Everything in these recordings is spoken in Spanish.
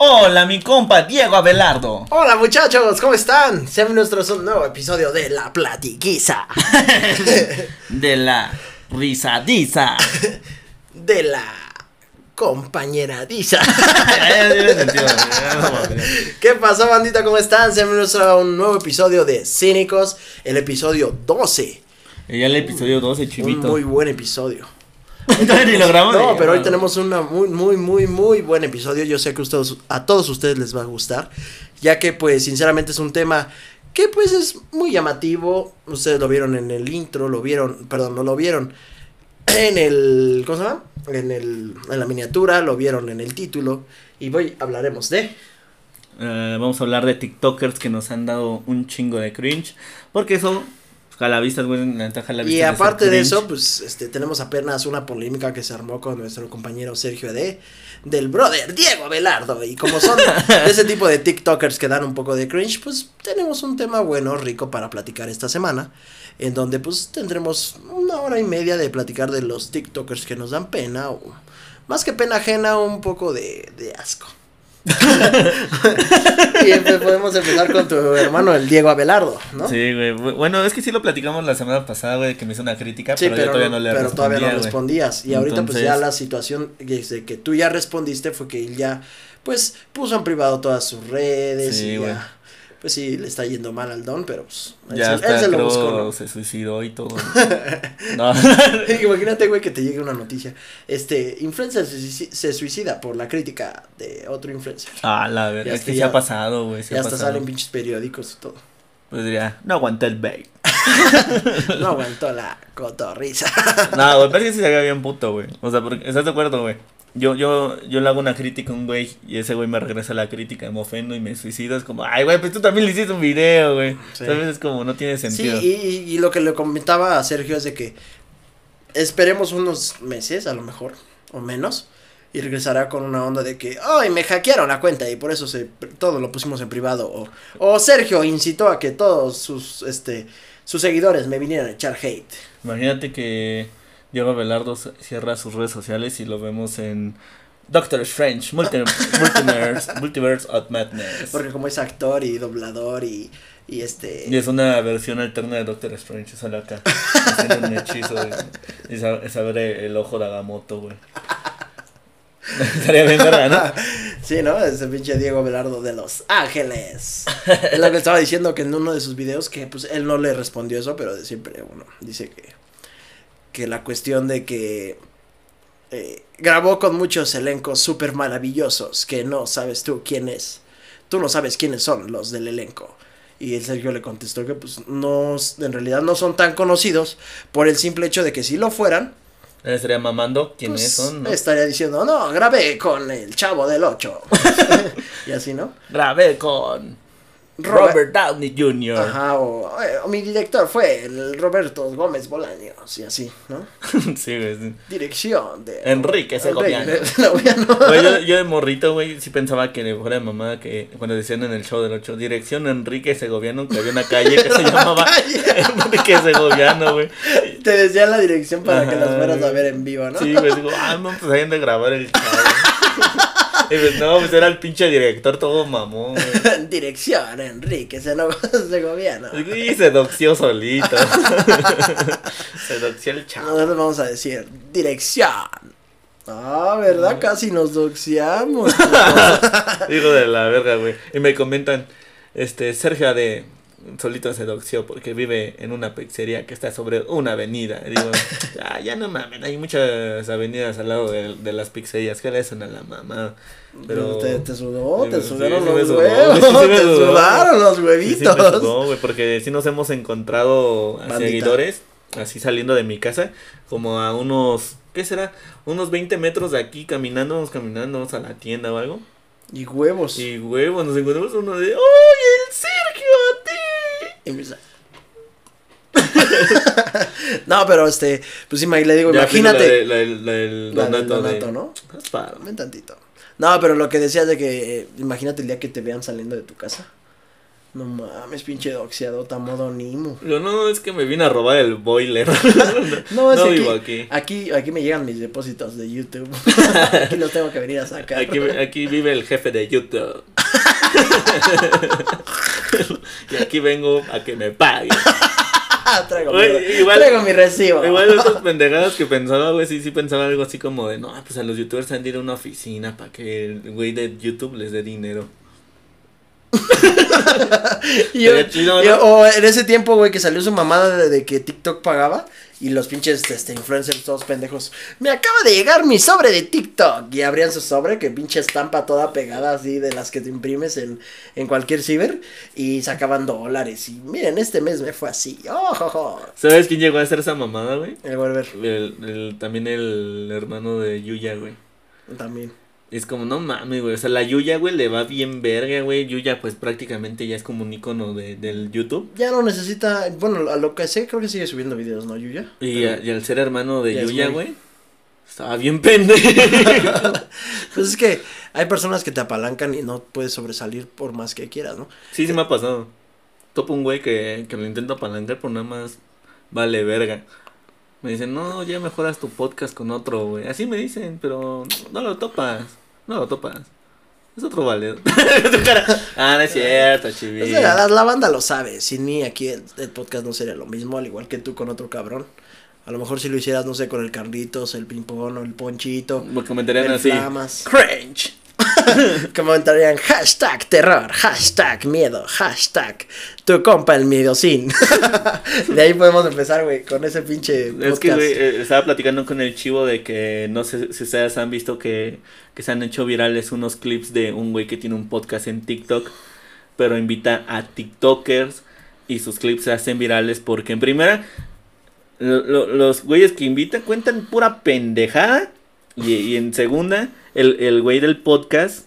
Hola, mi compa Diego Abelardo. Hola muchachos, ¿cómo están? Sean nuestros un nuevo episodio de La Platiquiza. De la risadiza. de la compañeradiza. ¿Qué pasó, bandita? ¿Cómo están? Sean a un nuevo episodio de Cínicos, el episodio 12. Ya el episodio 12, Un chivito. muy buen episodio. Ni lo grabamos. No, pero hoy tenemos un muy, muy, muy, muy buen episodio. Yo sé que ustedes, a todos ustedes les va a gustar, ya que, pues, sinceramente es un tema que, pues, es muy llamativo. Ustedes lo vieron en el intro, lo vieron, perdón, no lo vieron en el, ¿cómo se llama? En el, en la miniatura, lo vieron en el título. Y hoy hablaremos de... Eh, vamos a hablar de TikTokers que nos han dado un chingo de cringe. Porque son jalavistas, güey. La neta, jalavistas Y aparte de eso, pues, este, tenemos apenas una polémica que se armó con nuestro compañero Sergio de del brother Diego Abelardo. Y como son de ese tipo de TikTokers que dan un poco de cringe, pues tenemos un tema bueno, rico para platicar esta semana. En donde pues tendremos una hora y media de platicar de los TikTokers que nos dan pena. O más que pena ajena, un poco de, de asco. y empe- podemos empezar con tu hermano, el Diego Abelardo, ¿no? Sí, güey. Bu- Bueno, es que sí lo platicamos la semana pasada, güey, que me hizo una crítica, Sí, pero, yo todavía no le pero todavía no respondías. Y ahorita pues ya la situación desde que tú ya respondiste fue que él ya pues puso en privado todas sus redes Sí, y güey. ya pues sí le está yendo mal al don, pero pues él, Ya se, hasta él se lo buscó, ¿no? se suicidó y todo. no. Imagínate, güey, que te llegue una noticia. Este, influencer se, suici- se suicida por la crítica de otro influencer. Ah, la verdad, Ya es que ya- ha pasado, güey. sí y ha hasta pasado. salen pinches periódicos y todo. Pues diría, no aguanté el bait. No aguantó la cotorriza. no, güey, pero es que sí se ve bien puto, güey. O sea, porque, ¿estás de acuerdo, güey? Yo, yo, yo le hago una crítica a un güey y ese güey me regresa la crítica, me ofendo y me suicido. Es como, ay, güey, pues tú también le hiciste un video, güey. Sí. Es como, no tiene Sí, sentido. y, y- y lo que le comentaba a Sergio es de que esperemos unos meses, a lo mejor, o menos, y regresará con una onda de que, ay, me hackearon la cuenta y por eso se, todo lo pusimos en privado, o, o Sergio incitó a que todos sus, este, sus seguidores me vinieran a echar hate. Imagínate que Diego Belardo cierra sus redes sociales y lo vemos en Doctor Strange, Multi- Multiverse, Multiverse of Madness. Porque como es actor y doblador y, y este... Y es una versión alterna de Doctor Strange, sale acá. Haciendo un hechizo y, y sa- se abre el ojo de Agamotto, güey. Estaría bien, ¿verdad? ¿no? Sí, ¿no? Ese pinche Diego Velardo de Los Ángeles. es lo que estaba diciendo que en uno de sus videos, que pues él no le respondió eso, pero siempre, bueno, dice que, que la cuestión de que eh, grabó con muchos elencos súper maravillosos que no sabes tú quién es. Tú no sabes quiénes son los del elenco. Y el Sergio le contestó que pues no, en realidad no son tan conocidos por el simple hecho de que si lo fueran, Él estaría mamando quiénes pues, son, ¿no? estaría diciendo, no, grabé con el chavo del 8. y así, ¿no? Grabé con Robert- Robert Downey Jr. Ajá, o, eh, o mi director fue el Roberto Gómez Bolaños y así, ¿no? sí, güey. sí. Dirección de Enrique Segoviano. Güey, yo, yo de morrito, güey, sí pensaba que le fuera mamada que cuando decían en el show del 8, dirección Enrique Segoviano, que había una calle que se llamaba Enrique Segoviano, güey. Te decía la dirección para que las fueras a ver en vivo, ¿no? Sí, güey, digo, ah, no, pues ahí han de grabar el chavo. Y pues no, pues era el pinche director todo mamón, güey. Dirección Enrique Seno- Segoviano. Y se doxió solito. se doxió el chavo. Nosotros vamos a decir dirección. Ah, ¿verdad? Casi nos doxiamos. Hijo de la verga, güey. Y me comentan, este, Sergio de solito se doxió porque vive en una pizzería que está sobre una avenida. Y digo, ah, ya no mames, hay muchas avenidas al lado de, de las pizzerías, que le hacen a la mamá. Pero... te, te sudó, Sí, te sí, sudaron sí los huevos. sí te sudó. sudaron los Sí, sí, huevitos. sudó, güey, porque sí nos hemos encontrado a seguidores, así saliendo de mi casa, como a unos, ¿qué será? Unos 20 metros de aquí, caminando, vamos caminando, vamos a la tienda o algo. Y huevos. Y huevo, nos encontramos uno de, ¡Oye, el Sergio, a ti! Y empieza. no, pero este, pues sí, le digo, Ya imagínate. La, de- la del- la del La del donato donato, ¿no? Ven tantito. No, pero lo que decías de que, eh, imagínate el día que te vean saliendo de tu casa. No mames, pinche doxeado, modo Nimo. Yo no, es que me vine a robar el boiler. no, es no vivo aquí. aquí. Aquí me llegan mis depósitos de YouTube. aquí los tengo que venir a sacar. Aquí, aquí vive el jefe de YouTube. y aquí vengo a que me pague. traigo, mi, traigo mi recibo. Igual esas pendejadas que pensaba, güey, sí, sí pensaba algo así como de, no, pues a los youtubers han de ir a una oficina para que el güey de YouTube les dé dinero. o en ese tiempo, güey, que salió su mamada de, que TikTok pagaba y los pinches este, influencers todos pendejos. Me acaba de llegar mi sobre de TikTok. Y abrían su sobre, que pinche estampa toda pegada así de las que te imprimes en, en cualquier ciber. Y sacaban dólares. Y miren, este mes me fue así. Oh, ¿Sabes quién llegó a hacer esa mamada, güey? El El, también el hermano de Yuya, güey. También. Es como, no mames, güey. O sea, la Yuya, güey, le va bien verga, güey. Yuya, pues prácticamente ya es como un icono de, del YouTube. Ya no necesita. Bueno, a lo que sé, creo que sigue subiendo videos, ¿no, Yuya? Y, al ser hermano de Yuya, güey. Estaba bien pendejo. pues es que hay personas que te apalancan y no puedes sobresalir por más que quieras, ¿no? Sí, sí me ha pasado. Topo un güey que, que lo intento apalancar por nada más vale verga. Me dicen, no, ya mejoras tu podcast con otro, güey. Así me dicen, pero no lo topas. No lo topas. Es otro valedor. ah, no es cierto, chivito. la, la, banda lo sabe. Sin mí aquí el, podcast no sería lo mismo, al igual que tú con otro cabrón. A lo mejor si lo hicieras, no sé, con el Carlitos, el Pimpón o el Ponchito. Me comentarían así. Flamas. Cringe. Comentarían hashtag terror, hashtag miedo, hashtag tu compa el miedo sin. de ahí podemos empezar, güey, con ese pinche. Es que, güey, eh, estaba platicando con el chivo de que no sé si ustedes han visto que, que se han hecho virales unos clips de un güey que tiene un podcast en TikTok, pero invita a TikTokers y sus clips se hacen virales porque en primera los güeyes que invitan cuentan pura pendejada y, en segunda, el, el güey del podcast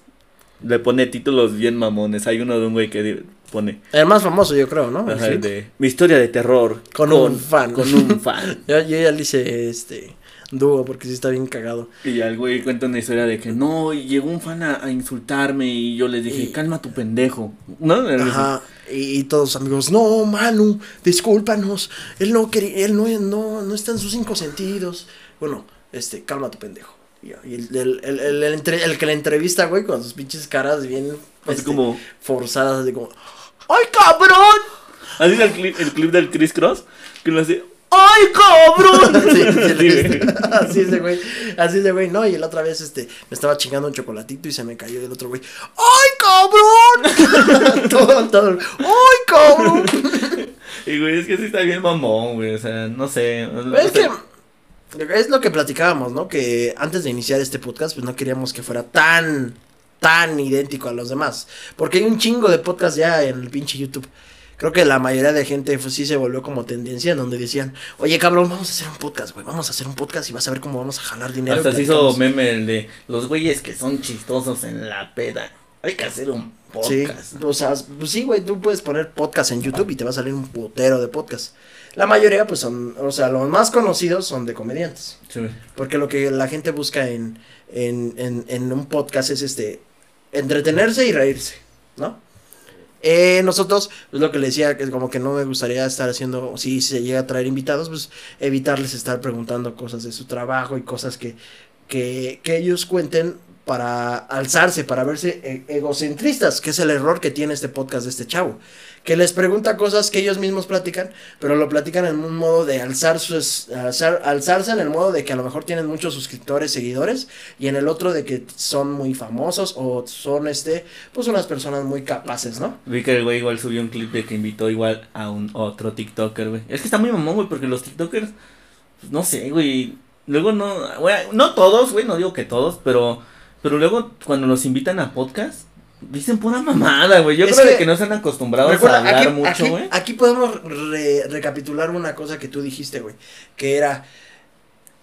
le pone títulos bien mamones. Hay uno de un güey que pone. El más famoso, yo creo, ¿no? de mi historia de terror. Con, un fan. Con un fan. yo, ya le hice este. Dúo, porque sí está bien cagado. Y ya el güey cuenta una historia de que no, llegó un fan a, insultarme y yo le dije, calma tu pendejo. ¿No? Ajá. Y, todos amigos, no, Manu, discúlpanos. Él no quería, él no, no, no está en sus cinco sentidos. Bueno, este, calma tu pendejo. Y el, el, el, el, que le entrevista, güey, con sus pinches caras bien así este, como forzadas, así como, ¡ay, cabrón! Así es el clip, el clip del Chris Cross, que lo hace, ¡ay, cabrón! sí, así es de güey, así es de güey, no, y la otra vez, este, me estaba chingando un chocolatito y se me cayó el otro güey, ¡ay, cabrón! todo, todo, ¡ay, cabrón! y güey, es que sí está bien mamón, güey, o sea, no sé. Es que es lo que platicábamos, ¿no? Que antes de iniciar este podcast, pues no queríamos que fuera tan, tan idéntico a los demás. Porque hay un chingo de podcast ya en el pinche YouTube. Creo que la mayoría de gente pues, sí se volvió como tendencia en donde decían, oye cabrón, vamos a hacer un podcast, güey, vamos a hacer un podcast y vas a ver cómo vamos a jalar dinero. Hasta se hizo meme el de los güeyes que son chistosos en la peda. Hay que hacer un podcast. Sí, o sea, pues sí, güey, tú puedes poner podcast en YouTube y te va a salir un putero de podcast. La mayoría, pues son, o sea, los más conocidos son de comediantes. Sí. Porque lo que la gente busca en, en, en, en un podcast es este, entretenerse y reírse, ¿no? Eh, nosotros, pues lo que le decía, que como que no me gustaría estar haciendo, si se llega a traer invitados, pues evitarles estar preguntando cosas de su trabajo y cosas que, que, que ellos cuenten para alzarse, para verse e, egocentristas, que es el error que tiene este podcast de este chavo que les pregunta cosas que ellos mismos platican, pero lo platican en un modo de alzar sus, alzarse en el modo de que a lo mejor tienen muchos suscriptores, seguidores, y en el otro de que son muy famosos o son este, pues unas personas muy capaces, ¿no? Vi que el güey igual subió un clip de que invitó igual a un otro TikToker, güey. Es que está muy mamón, güey, porque los TikTokers, pues, no sé, güey. Luego no, güey, no todos, güey, no digo que todos, pero, pero luego cuando los invitan a podcast, Dicen pura mamada, güey. Yo creo que, no se han acostumbrado a hablar mucho, güey. Aquí, podemos recapitular una cosa que tú dijiste, güey. Que era.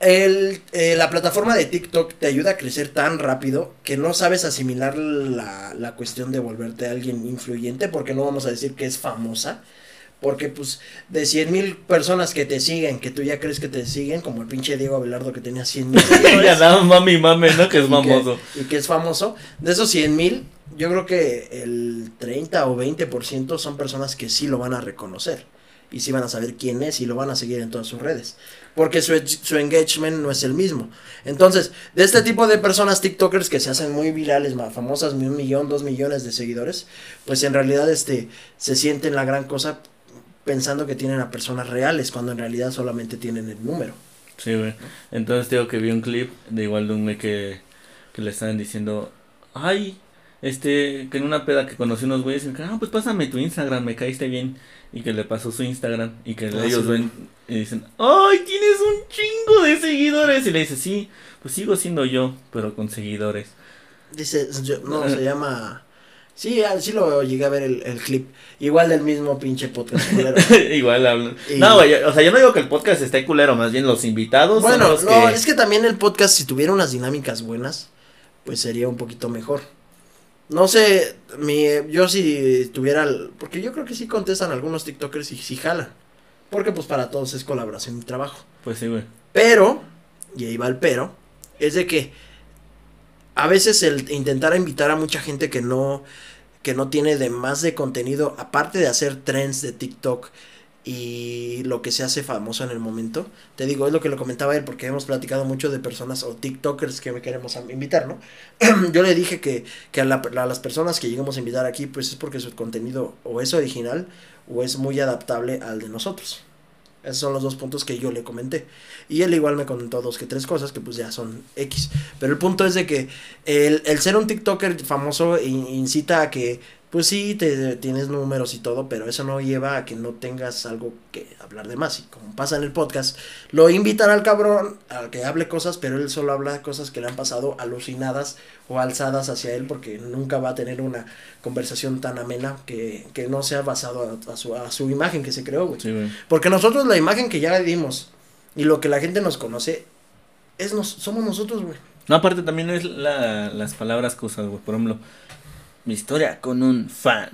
El, eh, la plataforma de TikTok te ayuda a crecer tan rápido que no sabes asimilar la, la cuestión de volverte alguien influyente, porque no vamos a decir que es famosa. Porque, pues, de 100 mil personas que te siguen, que tú ya crees que te siguen, como el pinche Diego Abelardo que tenía 100 mil. ya nada, mami, mami, ¿no? Que es famoso. y que es famoso. De esos 100 mil, yo creo que el 30 o 20% son personas que sí lo van a reconocer y sí van a saber quién es y lo van a seguir en todas sus redes. Porque su, su engagement no es el mismo. Entonces, de este tipo de personas TikTokers que se hacen muy virales, más famosas, un millón, dos millones de seguidores, pues en realidad este, se sienten la gran cosa pensando que tienen a personas reales, cuando en realidad solamente tienen el número. Sí, güey. Entonces digo que vi un clip de igual de un güey que, que le estaban diciendo, ay, este, que en una peda que conocí unos güeyes, y que, ah, pues pásame tu Instagram, me caíste bien. Y que le pasó su Instagram y que Ah, ellos sí. ven y dicen, ay, tienes un chingo de seguidores. Y le dice, sí, pues sigo siendo yo, pero con seguidores. Dice, yo- no, se llama... Sí, ah, sí lo llegué a ver el, el clip. Igual del mismo pinche podcast. culero. Igual hablan. Y- No, güey, o sea, yo no digo que el podcast esté culero, más bien los invitados. bueno, los no, que- es que también el podcast, si tuviera unas dinámicas buenas, pues sería un poquito mejor. No sé, mi, yo si tuviera, el- porque yo creo que sí contestan algunos TikTokers y sí jalan. Porque pues para todos es colaboración y trabajo. Pues sí, güey. Pero, y ahí va el pero, es de que a veces el intentar invitar a mucha gente que no, que no tiene de más de contenido, aparte de hacer trends de TikTok y lo que se hace famoso en el momento, te digo, es lo que lo comentaba él, porque hemos platicado mucho de personas o TikTokers que me queremos invitar, ¿no? Yo le dije que, que a, la- a las personas que llegamos a invitar aquí, pues es porque su contenido o es original o es muy adaptable al de nosotros. Esos son los dos puntos que yo le comenté. Y él igual me comentó dos que tres cosas que pues ya son X. Pero el punto es de que el, el ser un TikToker famoso in- incita a que, pues sí, te, tienes números y todo, pero eso no lleva a que no tengas algo que hablar de más. Y como pasa en el podcast, lo invitan al cabrón a que hable cosas, pero él solo habla cosas que le han pasado alucinadas o alzadas hacia él porque nunca va a tener una conversación tan amena que, que no sea basado a, a su, a su imagen que se creó, güey. Sí, güey. Porque nosotros la imagen que ya dimos y lo que la gente nos conoce es nos, somos nosotros, güey. No, aparte también es la, las palabras que usas, güey. Por ejemplo, mi historia con un fan.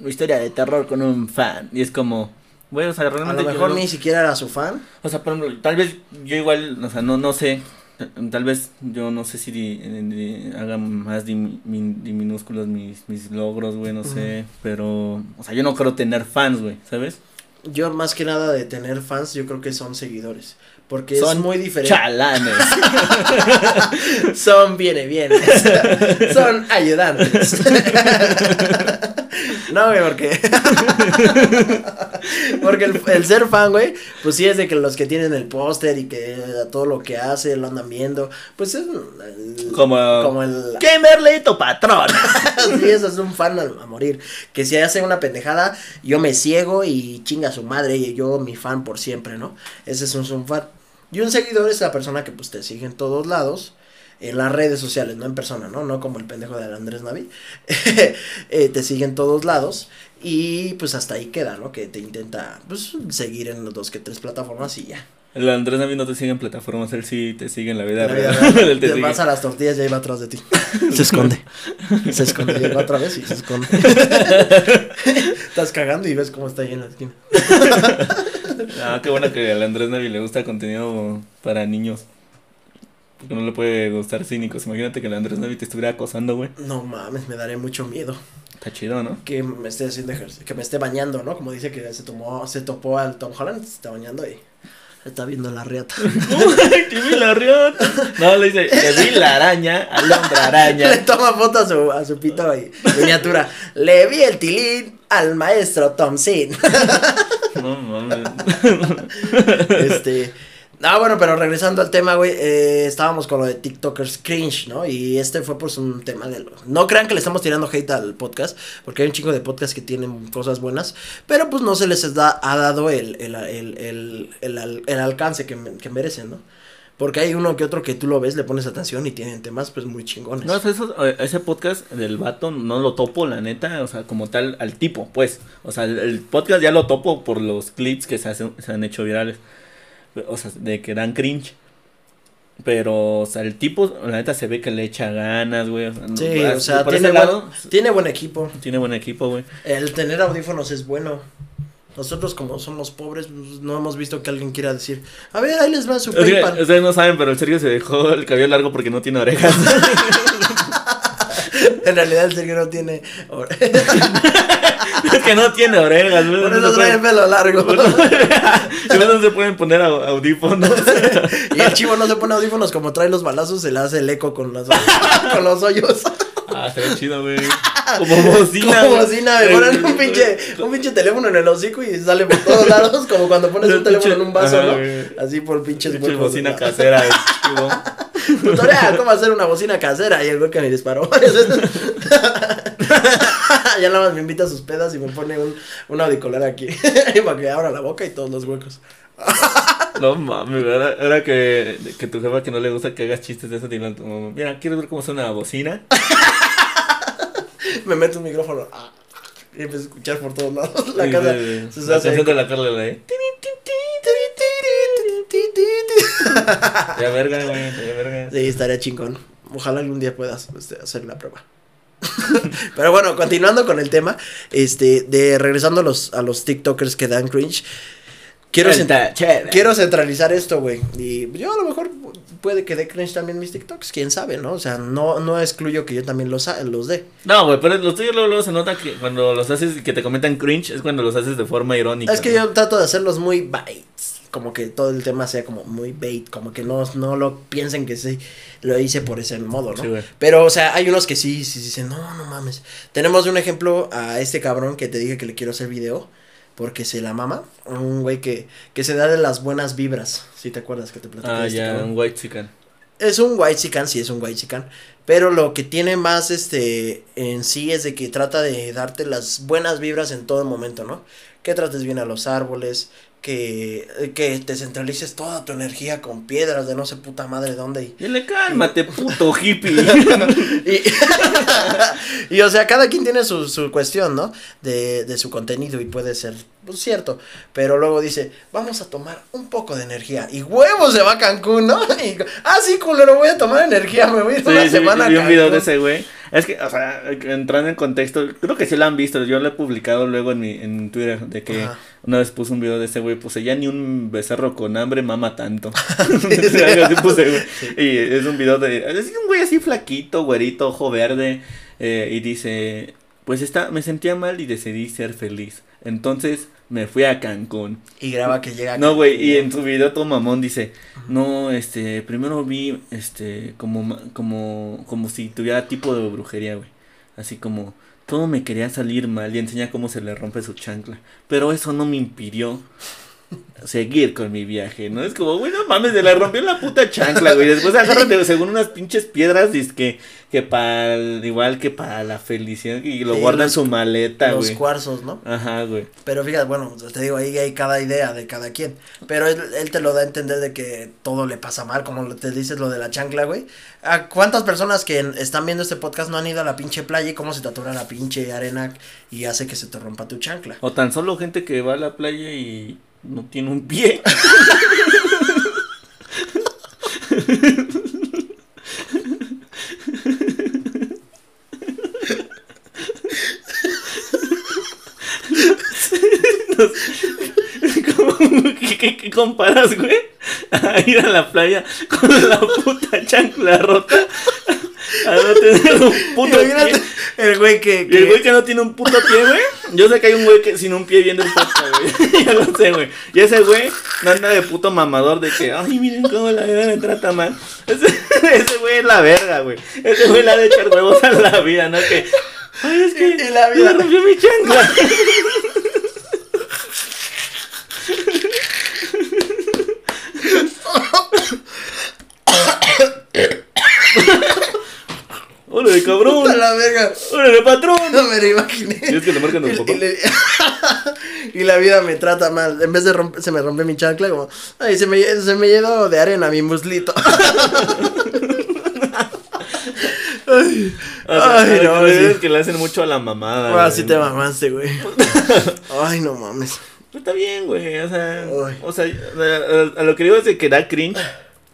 Mi historia de terror con un fan. Y es como, güey, o sea, A realmente. lo yo mejor ni siquiera era su fan. O sea, por ejemplo, tal vez yo igual, o sea, no, no sé. Tal vez yo no sé si di- di- haga más dim- min- minúsculos mis, mis logros, güey, no sé. Pero, o sea, yo no creo tener fans, güey, ¿sabes? Yo más que nada de tener fans, yo creo que son seguidores. Porque Son es muy diferente. Chalanes. son viene bien. son ayudantes. no, güey, porque. porque el, el ser fan, güey, pues sí es de que los que tienen el póster y que todo lo que hace lo andan viendo. Pues es. el- Como, como el. Kimberly, tu patrón. sí, eso es un fan a, a morir. Que si hace una pendejada, yo me ciego y chinga a su madre y yo mi fan por siempre, ¿no? Ese es un, un fan. Y un seguidor es la persona que pues te sigue en todos lados. En las redes sociales, no en persona, ¿no? No como el pendejo de Andrés Navi. Eh, te sigue en todos lados. Y pues hasta ahí queda, ¿no? Que te intenta pues seguir en los dos que tres plataformas y ya. El Andrés Navi no te sigue en plataformas, él sí te sigue en la vida La vida real. te te vas a las tortillas y ahí va atrás de ti. Se esconde. Se esconde. Llega otra vez y se esconde. Estás cagando y ves cómo está ahí en la esquina. Ah, qué bueno que al Andrés Navi le gusta contenido para niños. Porque no le puede gustar cínicos. Imagínate que el Andrés Navi te estuviera acosando, güey. No mames, me daré mucho miedo. Está chido, ¿no? Que me esté haciendo ejercicio, que me esté bañando, ¿no? Como dice que se tomó, se topó al Tom Holland, se está bañando y está viendo la riata. ¡Te vi la riata! No, le dice, te vi la araña, alondra Le araña. toma foto a su, a su pito y miniatura. Le vi el tilín al maestro Tom Sin. No mames. este. Ah, bueno, pero regresando al tema, güey, eh, estábamos con lo de TikTokers cringe, ¿no? Y este fue pues un tema de... No crean que le estamos tirando hate al podcast, porque hay un chingo de podcasts que tienen cosas buenas, pero pues no se les da, ha dado el, el, el, el, el al- el alcance que, que merecen, ¿no? Porque hay uno que otro que tú lo ves, le pones atención y tienen temas pues muy chingones. No, eso, eh, ese podcast del vato no lo topo, la neta, o sea, como tal, al tipo, pues. O sea, el, el podcast ya lo topo por los clips que se, hacen, se han hecho virales. O sea, de que dan cringe. Pero, o sea, el tipo, la neta, se ve que le echa ganas, güey. Sí, o sea, tiene buen, lado, tiene buen equipo. tiene buen equipo, güey. El tener audífonos es bueno. Nosotros como somos pobres, pues, no hemos visto que alguien quiera decir, a ver, ahí les va su que, PayPal. ustedes no saben, pero el Sergio se dejó el cabello largo porque no tiene orejas. En realidad el Sergio no tiene. ore- Es que no tiene orejas. Por no eso se trae el pelo largo. Y no se pueden poner au- audífonos. Y el chivo no se pone audífonos como trae los balazos, se le hace el eco con los, con los hoyos. Ah, estaría chido, güey. Como bocina. Como güey. bocina, me ponen un pinche, un pinche teléfono en el hocico y sale por todos lados, como cuando pones un teléfono en un vaso, ¿no? güey. Así por pinches Pinche bocina casera, chivo. Tutorial, cómo hacer una bocina casera y el güey que me disparó. ya nada más me invita a sus pedas y me pone un, un auricular aquí para que abra la boca y todos los huecos. No mames, güey, ahora, ahora que, que tu jefa que no le gusta que hagas chistes de eso, mira, ¿quieres ver cómo suena la bocina? Me meto un micrófono ah, y empiezo a escuchar por todos lados la casa. de- se La canción de la Carla, la. Ya verga, güey, ya verga. Sí, estaría chingón. Ojalá algún día puedas este, hacer la prueba. Pero bueno, continuando con el tema, este, de regresando a los, a los TikTokers que dan cringe, quiero, cent- centralizar esto, güey. Y yo a lo mejor puede que dé cringe también mis TikToks, quién sabe, ¿no? O sea, no, no excluyo que yo también los, los dé. No, güey, pero los tuyos luego, luego se nota que cuando los haces y que te comentan cringe es cuando los haces de forma irónica. Es que ¿no? yo trato de hacerlos muy baits. Como que todo el tema sea como muy bait. Como que no, no lo piensen que sí lo hice por ese modo, ¿no? Sí. Pero, o sea, hay unos que sí, sí dicen, no, no mames. Tenemos un ejemplo a este cabrón que te dije que le quiero hacer video. Porque se la mama. Un güey que, que se da de las buenas vibras. Si te acuerdas que te platicé Ah, este ya, un white chicken. Es un white chican, sí es un white chican. Pero lo que tiene más este en sí es de que trata de darte las buenas vibras en todo momento, ¿no? Que trates bien a los árboles, que, que te centralices toda tu energía con piedras de no sé puta madre dónde. Y, Dile, cálmate, puto hippie. y, y, o sea, cada quien tiene su, su cuestión, ¿no? De, de su contenido y puede ser pues, cierto. Pero luego dice, vamos a tomar un poco de energía. Y huevos se va a Cancún, ¿no? Y, ah, sí, culero, voy a tomar energía, me voy a ir Sí, una sí, semana vi a un video de ese güey. Es que, o sea, entrando en contexto, creo que sí lo han visto. Yo lo he publicado luego en mi en Twitter de que Ajá. una vez puse un video de ese güey. Puse ya ni un becerro con hambre mama tanto. Puse. Y es un video de. Es un güey así flaquito, güerito, ojo verde. eh, y dice: Pues está, me sentía mal y decidí ser feliz. Entonces me fui a Cancún. Y graba que llega. No, güey, y en su video todo mamón dice, no, este, primero vi, este, como, como, como si tuviera tipo de brujería, güey. Así como, todo me quería salir mal y enseña cómo se le rompe su chancla. Pero eso no me impidió seguir con mi viaje, ¿no? Es como, güey, no mames, se le rompió la puta chancla, güey. Después agárrate según unas pinches piedras, que, que para, igual que para la felicidad, y lo Sí, guarda en los- su maleta, Los güey. cuarzos, ¿no? Ajá, güey. Pero fíjate, bueno, te digo, ahí hay cada idea de cada quien. Pero él, él te lo da a entender de que todo le pasa mal, como te dices lo de la chancla, güey. ¿A cuántas personas que están viendo este podcast no han ido a la pinche playa y cómo se te la pinche arena y hace que se te rompa tu chancla? O tan solo gente que va a la playa y no tiene un pie. ¿Cómo? ¿Qué, qué, qué comparas, güey? A ir a la playa con la puta chancla rota. A no tener un puto pie. el güey que... El güey que no tiene un puto pie, güey. Yo sé que hay un güey que sin un pie viendo el podcast, güey. ya lo sé, güey. Y ese güey no anda de puto mamador de que, ay, miren cómo la vida me trata mal. Ese, ese güey es la verga, güey. Ese güey le ha de echar huevos a la vida, ¿no? Que, ay, es que Y la vida- me rompió mi chancla. ¡Órale, cabrón! Puta la verga. ¡Órale, patrón! No me lo imaginé. ¿Y es que le marcan Y- papás? y, le- y la vida me trata mal. En vez de romper, se me rompe mi chancla, como, ay, se me, se me llenó de arena mi muslito. ay, sea, ay, no, no, es que le hacen mucho a la mamada. Ah, sí te mamaste, güey. Ay, no mames. Pero Está bien, güey, o sea, Ay. o sea, a, a- a lo que digo es de que da cringe,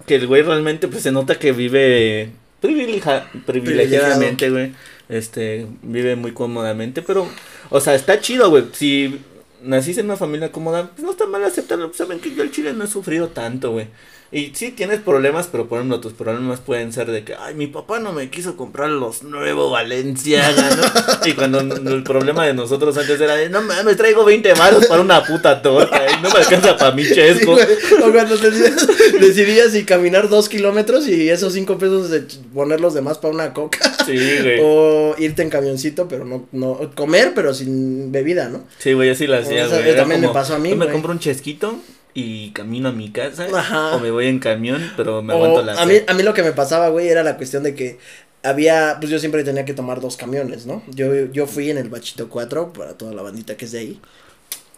que el güey realmente pues se nota que vive privilegia- privilegiadamente, güey, este, vive muy cómodamente, pero, o sea, está chido, güey, si naciste en una familia cómoda, pues no está mal aceptarlo, saben que yo el chile no he sufrido tanto, güey, Y sí tienes problemas, pero por ejemplo, tus problemas pueden ser de que, ay, mi papá no me quiso comprar los nuevos Valenciaga, ¿no? y cuando el problema de nosotros antes era de, no mames, traigo 20 manos para una puta torta, y no me alcanza para mi chesco. o cuando decidías, decidías si caminar dos kilómetros y esos cinco pesos de poner los demás para una coca. Sí, güey. O irte en camioncito, pero no, no, comer, pero sin bebida, ¿no? Sí, güey, así lo hacía, güey. También me pasó a mí, Yo me compro un chesquito y camino a mi casa Ajá. o me voy en camión, pero me aguanto la a mí, a mí lo que me pasaba, güey, era la cuestión de que había, pues yo siempre tenía que tomar dos camiones, ¿no? Yo, yo fui en el Bachito 4 para toda la bandita que es de ahí.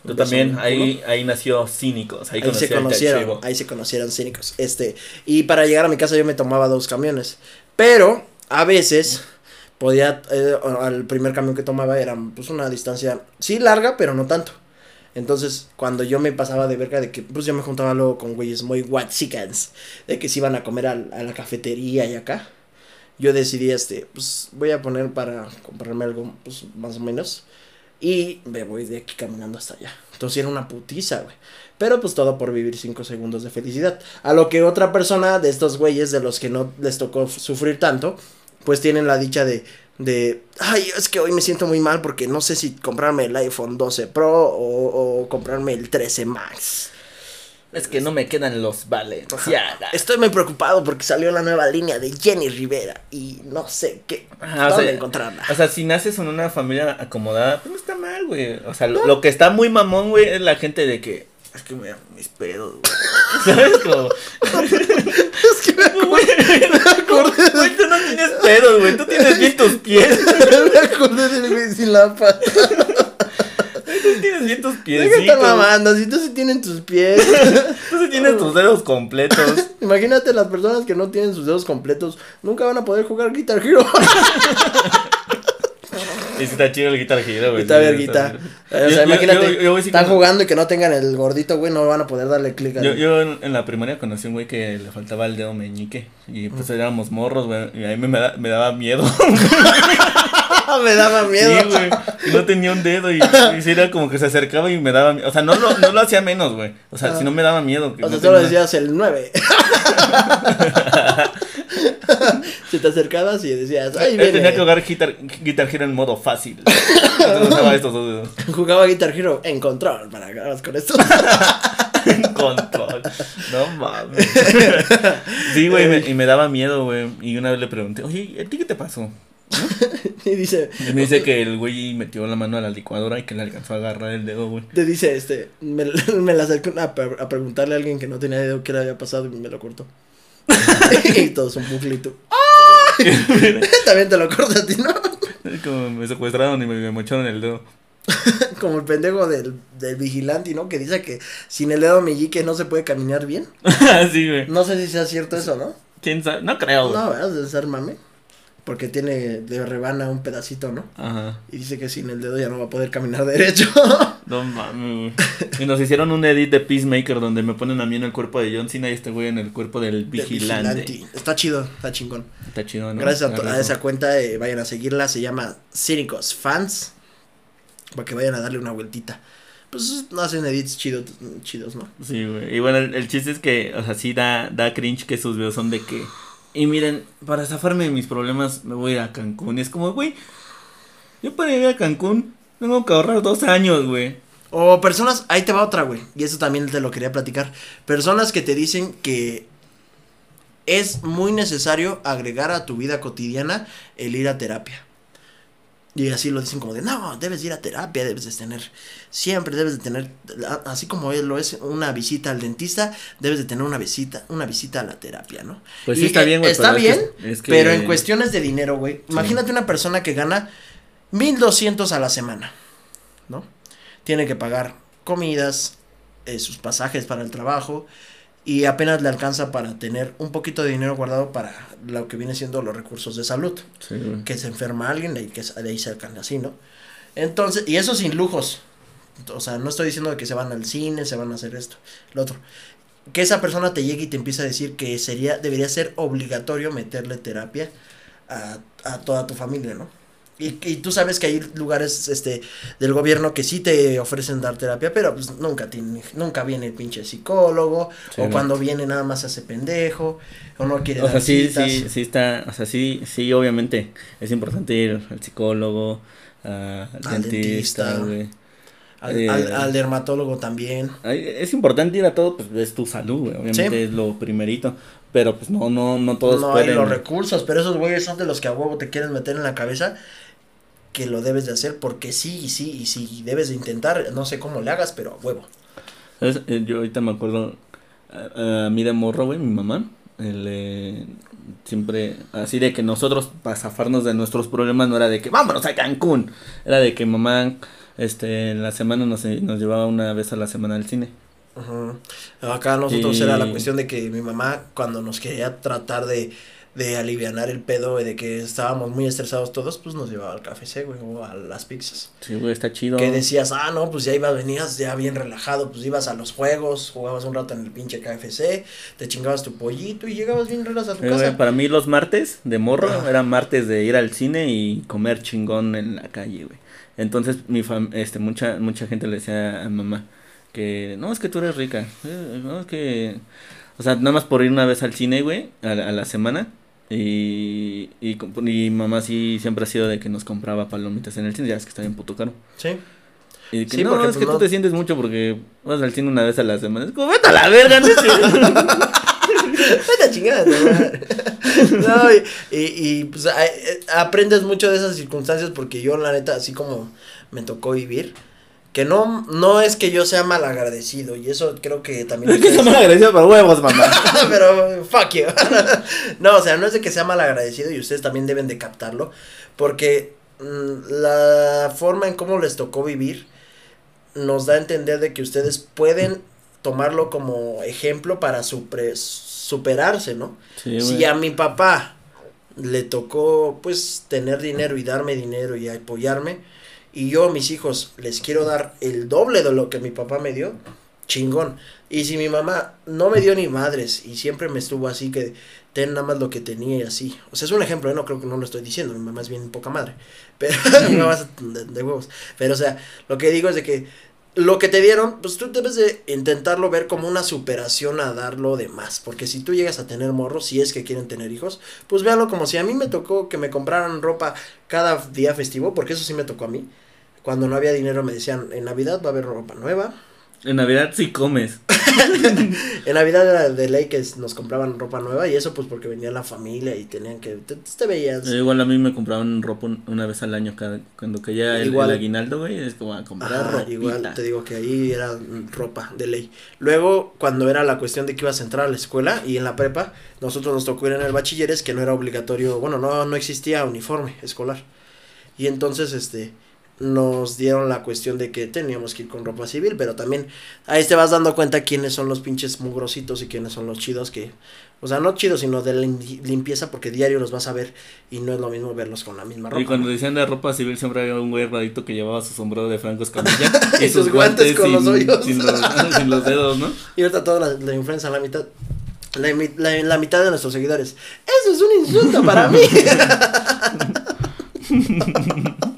Yo también, ahí, ahí nació Cínicos, ahí, se conocieron, ahí se conocieron Cínicos, este, y para llegar a mi casa yo me tomaba dos camiones, pero a veces podía, eh, al primer camión que tomaba era pues una distancia, sí larga, pero no tanto. Entonces, cuando yo me pasaba de verga de que, pues yo me juntaba luego con güeyes muy whitexicans, de que se iban a comer a, la cafetería y acá, yo decidí, este, pues voy a poner para comprarme algo, pues más o menos, y me voy de aquí caminando hasta allá. Entonces era una putiza, güey. Pero pues todo por vivir cinco segundos de felicidad. A lo que otra persona de estos güeyes, de los que no les tocó sufrir tanto, pues tienen la dicha de, de, ay, es que hoy me siento muy mal porque no sé si comprarme el iPhone 12 Pro o, comprarme el 13 Max. Es que no me quedan los vales. Estoy muy preocupado porque salió la nueva línea de Jenny Rivera y no sé qué dónde encontrarla. O sea, si naces en una familia acomodada, pues no está mal, güey. O sea, lo, lo, que está muy mamón, güey, es la gente de que es que me mis pedos, güey. ¿Sabes? Como... es que me acordé. Me acordé. Güey, tú no tienes pedos, güey. Tú tienes bien tus pies. me acordé del güey sin la pata. Tú tienes bien tus pies. ¿Qué estás mamando? Si tú sí tienes tus pies. tú sí tienes tus dedos completos. Imagínate las personas que no tienen sus dedos completos. Nunca van a poder jugar Guitar Hero. Está chido el Guitar Hero, güey. Está verguita. O sea, imagínate, están jugando y que no tengan el gordito, güey, no van a poder darle clic Yo, yo en, la primaria conocí un güey que le faltaba el dedo meñique. Y pues éramos morros, güey. Y a mí me, me daba miedo. me daba miedo. Sí, güey. No tenía un dedo y, y era como que se acercaba y me daba miedo. O sea, no lo, no lo hacía menos, güey. O sea, si no me daba miedo. o sea, solo decías el 9. Se te acercabas y decías, ay, Él tenía que jugar Guitar, Guitar Hero en modo fácil. Entonces estos dos dedos. Jugaba Guitar Hero en control para acabar con esto. en control. No mames. Sí, güey, y me daba miedo, güey. Y una vez le pregunté, oye, ¿a ti qué te pasó? y dice. Y me dice que el güey metió la mano a la licuadora y que le alcanzó a agarrar el dedo, güey. Te dice, este, me, me la acercó a, a, preguntarle a alguien que no tenía dedo qué le había pasado y me lo cortó. y todos un buclito. También te lo corta a ti, ¿no? Como me secuestraron y me, mocharon el dedo. Como el pendejo del, del vigilante, ¿no? Que dice que sin el dedo meñique no se puede caminar bien. sí, güey. No sé si sea cierto eso, ¿no? ¿Quién sabe? No creo, güey. No, ¿verdad? Debe ser mame. Porque tiene de rebana un pedacito, ¿no? Ajá. Y dice que sin el dedo ya no va a poder caminar derecho. no mames, Y nos hicieron un edit de Peacemaker donde me ponen a mí en el cuerpo de John Cena y este güey en el cuerpo del vigilante. Está chido, está chingón. Está chido, ¿no? Gracias a, esa cuenta, eh, vayan a seguirla. Se llama Cínicos Fans. Para que vayan a darle una vueltita. Pues hacen edits chidos, chidos, ¿no? Sí, güey. Y bueno, el, el, chiste es que, o sea, sí da, da cringe que sus videos son de que y miren, para zafarme de mis problemas me voy a Cancún. Es como, güey, yo para ir a Cancún tengo que ahorrar dos años, güey. O personas, ahí te va otra, güey. Y eso también te lo quería platicar. Personas que te dicen que es muy necesario agregar a tu vida cotidiana el ir a terapia. Y así lo dicen como de, no, debes ir a terapia, debes de tener, siempre debes de tener, así como lo es una visita al dentista, debes de tener una visita, una visita a la terapia, ¿no? Pues sí, está bien, güey. Está bien, pero en cuestiones de dinero, güey. Imagínate una persona que gana 1200 a la semana, ¿no? Tiene que pagar comidas, eh, sus pasajes para el trabajo, y apenas le alcanza para tener un poquito de dinero guardado para lo que viene siendo los recursos de salud. que se enferma alguien y que de ahí cercan así, ¿no? Entonces, y eso sin lujos. O sea, no estoy diciendo que se van al cine, se van a hacer esto, lo otro. Que esa persona te llegue y te empieza a decir que sería, debería ser obligatorio meterle terapia a, a toda tu familia, ¿no? Y, y tú sabes que hay lugares este del gobierno que sí te ofrecen dar terapia, pero pues nunca tiene, nunca viene el pinche psicólogo, Sí, o no. cuando viene nada más hace pendejo, o no quiere O sea, dar sí, citas. sí, sí está, o sea, sí, sí, obviamente es importante ir al psicólogo, a- al Al dentista, dentista. güey. Al, Eh, al, al dermatólogo también. Es importante ir a todo, pues es tu salud, güey, obviamente Sí. es lo primerito, pero pues no, no, no todos no pueden. hay los recursos, pero esos güeyes son de los que a huevo te quieren meter en la cabeza que lo debes de hacer porque sí y sí y sí debes de intentar, no sé cómo le hagas, pero a huevo. ¿Sabes? Eh, Yo ahorita me acuerdo, a, a mí de morro, güey, mi mamá, él, eh, siempre, así de que nosotros, para zafarnos de nuestros problemas, no era de que vámonos a Cancún, era de que mamá, este, en la semana nos, nos llevaba una vez a la semana al cine. Acá nosotros Y- era la cuestión de que mi mamá cuando nos quería tratar de, de alivianar el pedo de que estábamos muy estresados todos, pues nos llevaba al café güey, o a las pizzas. Sí, güey, está chido. Que decías, ah, no, pues ya ibas, venías ya bien relajado, pues ibas a los juegos, jugabas un rato en el pinche KFC, te chingabas tu pollito y llegabas bien relajado a tu Eh, güey, casa. para mí los martes de morro Ajá. eran martes de ir al cine y comer chingón en la calle, güey. Entonces mi fam este mucha mucha gente le decía a mamá que no es que tú eres rica, eh, no es que o sea, nada más por ir una vez al cine, güey, a, la- a la semana y, y mamá sí siempre ha sido de que nos compraba palomitas en el cine, ya es que está bien puto caro. Sí. Y que Sí, no, porque, es pues, que no- tú te sientes mucho porque vas al cine una vez a la semana. Es como, vete a la verga, no Vete a chingada. No, y, y, pues a- eh, aprendes mucho de esas circunstancias porque yo la neta, así como me tocó vivir, que no, no es que yo sea mal agradecido y eso creo que también... Es que está mal agradecido por huevos, mamá. pero fuck you. no, o sea, no es de que sea mal agradecido y ustedes también deben de captarlo porque mm, la forma en cómo les tocó vivir nos da a entender de que ustedes pueden tomarlo como ejemplo para supre- superarse, ¿no? Sí, si a mi papá le tocó pues tener dinero y darme dinero y apoyarme y yo a mis hijos les quiero dar el doble de lo que mi papá me dio, chingón. Y si mi mamá no me dio ni madres y siempre me estuvo así que ten nada más lo que tenía y así. O sea, es un ejemplo, ¿eh? no creo que no lo estoy diciendo, mi mamá es bien poca madre. Pero mi mamá de, de huevos. Pero o sea, lo que digo es de que lo que te dieron, pues tú debes de intentarlo ver como una superación a dar lo demás. Porque si tú llegas a tener morros, si es que quieren tener hijos, pues véanlo como si a mí me tocó que me compraran ropa cada día festivo, porque eso sí me tocó a mí. Cuando no había dinero me decían, en Navidad va a haber ropa nueva. En Navidad sí comes. En Navidad era de ley que nos compraban ropa nueva y eso pues porque venía la familia y tenían que, te, te veías. Eh, igual a mí me compraban ropa un- una vez al año cada, cuando caía el, aguinaldo, güey, es como a comprar Ajá, ropita. igual te digo que ahí era mm, ropa de ley. Luego, cuando era la cuestión de que ibas a entrar a la escuela y en la prepa, nosotros nos tocó ir en el bachilleres que no era obligatorio, bueno, no, no existía uniforme escolar. Y entonces, este, nos dieron la cuestión de que teníamos que ir con ropa civil, pero también ahí te vas dando cuenta quiénes son los pinches mugrositos y quiénes son los chidos que, o sea, no chidos, sino de lim- limpieza, porque diario los vas a ver y no es lo mismo verlos con la misma ropa. Y cuando decían de ropa civil siempre había un güey radito que llevaba su sombrero de Franco Escamilla Y sus guantes con los hoyos. Sin los, sin los dedos, ¿no? Y ahorita toda la, la influencia, la mitad, la, la mitad de nuestros seguidores. Eso es un insulto para mí.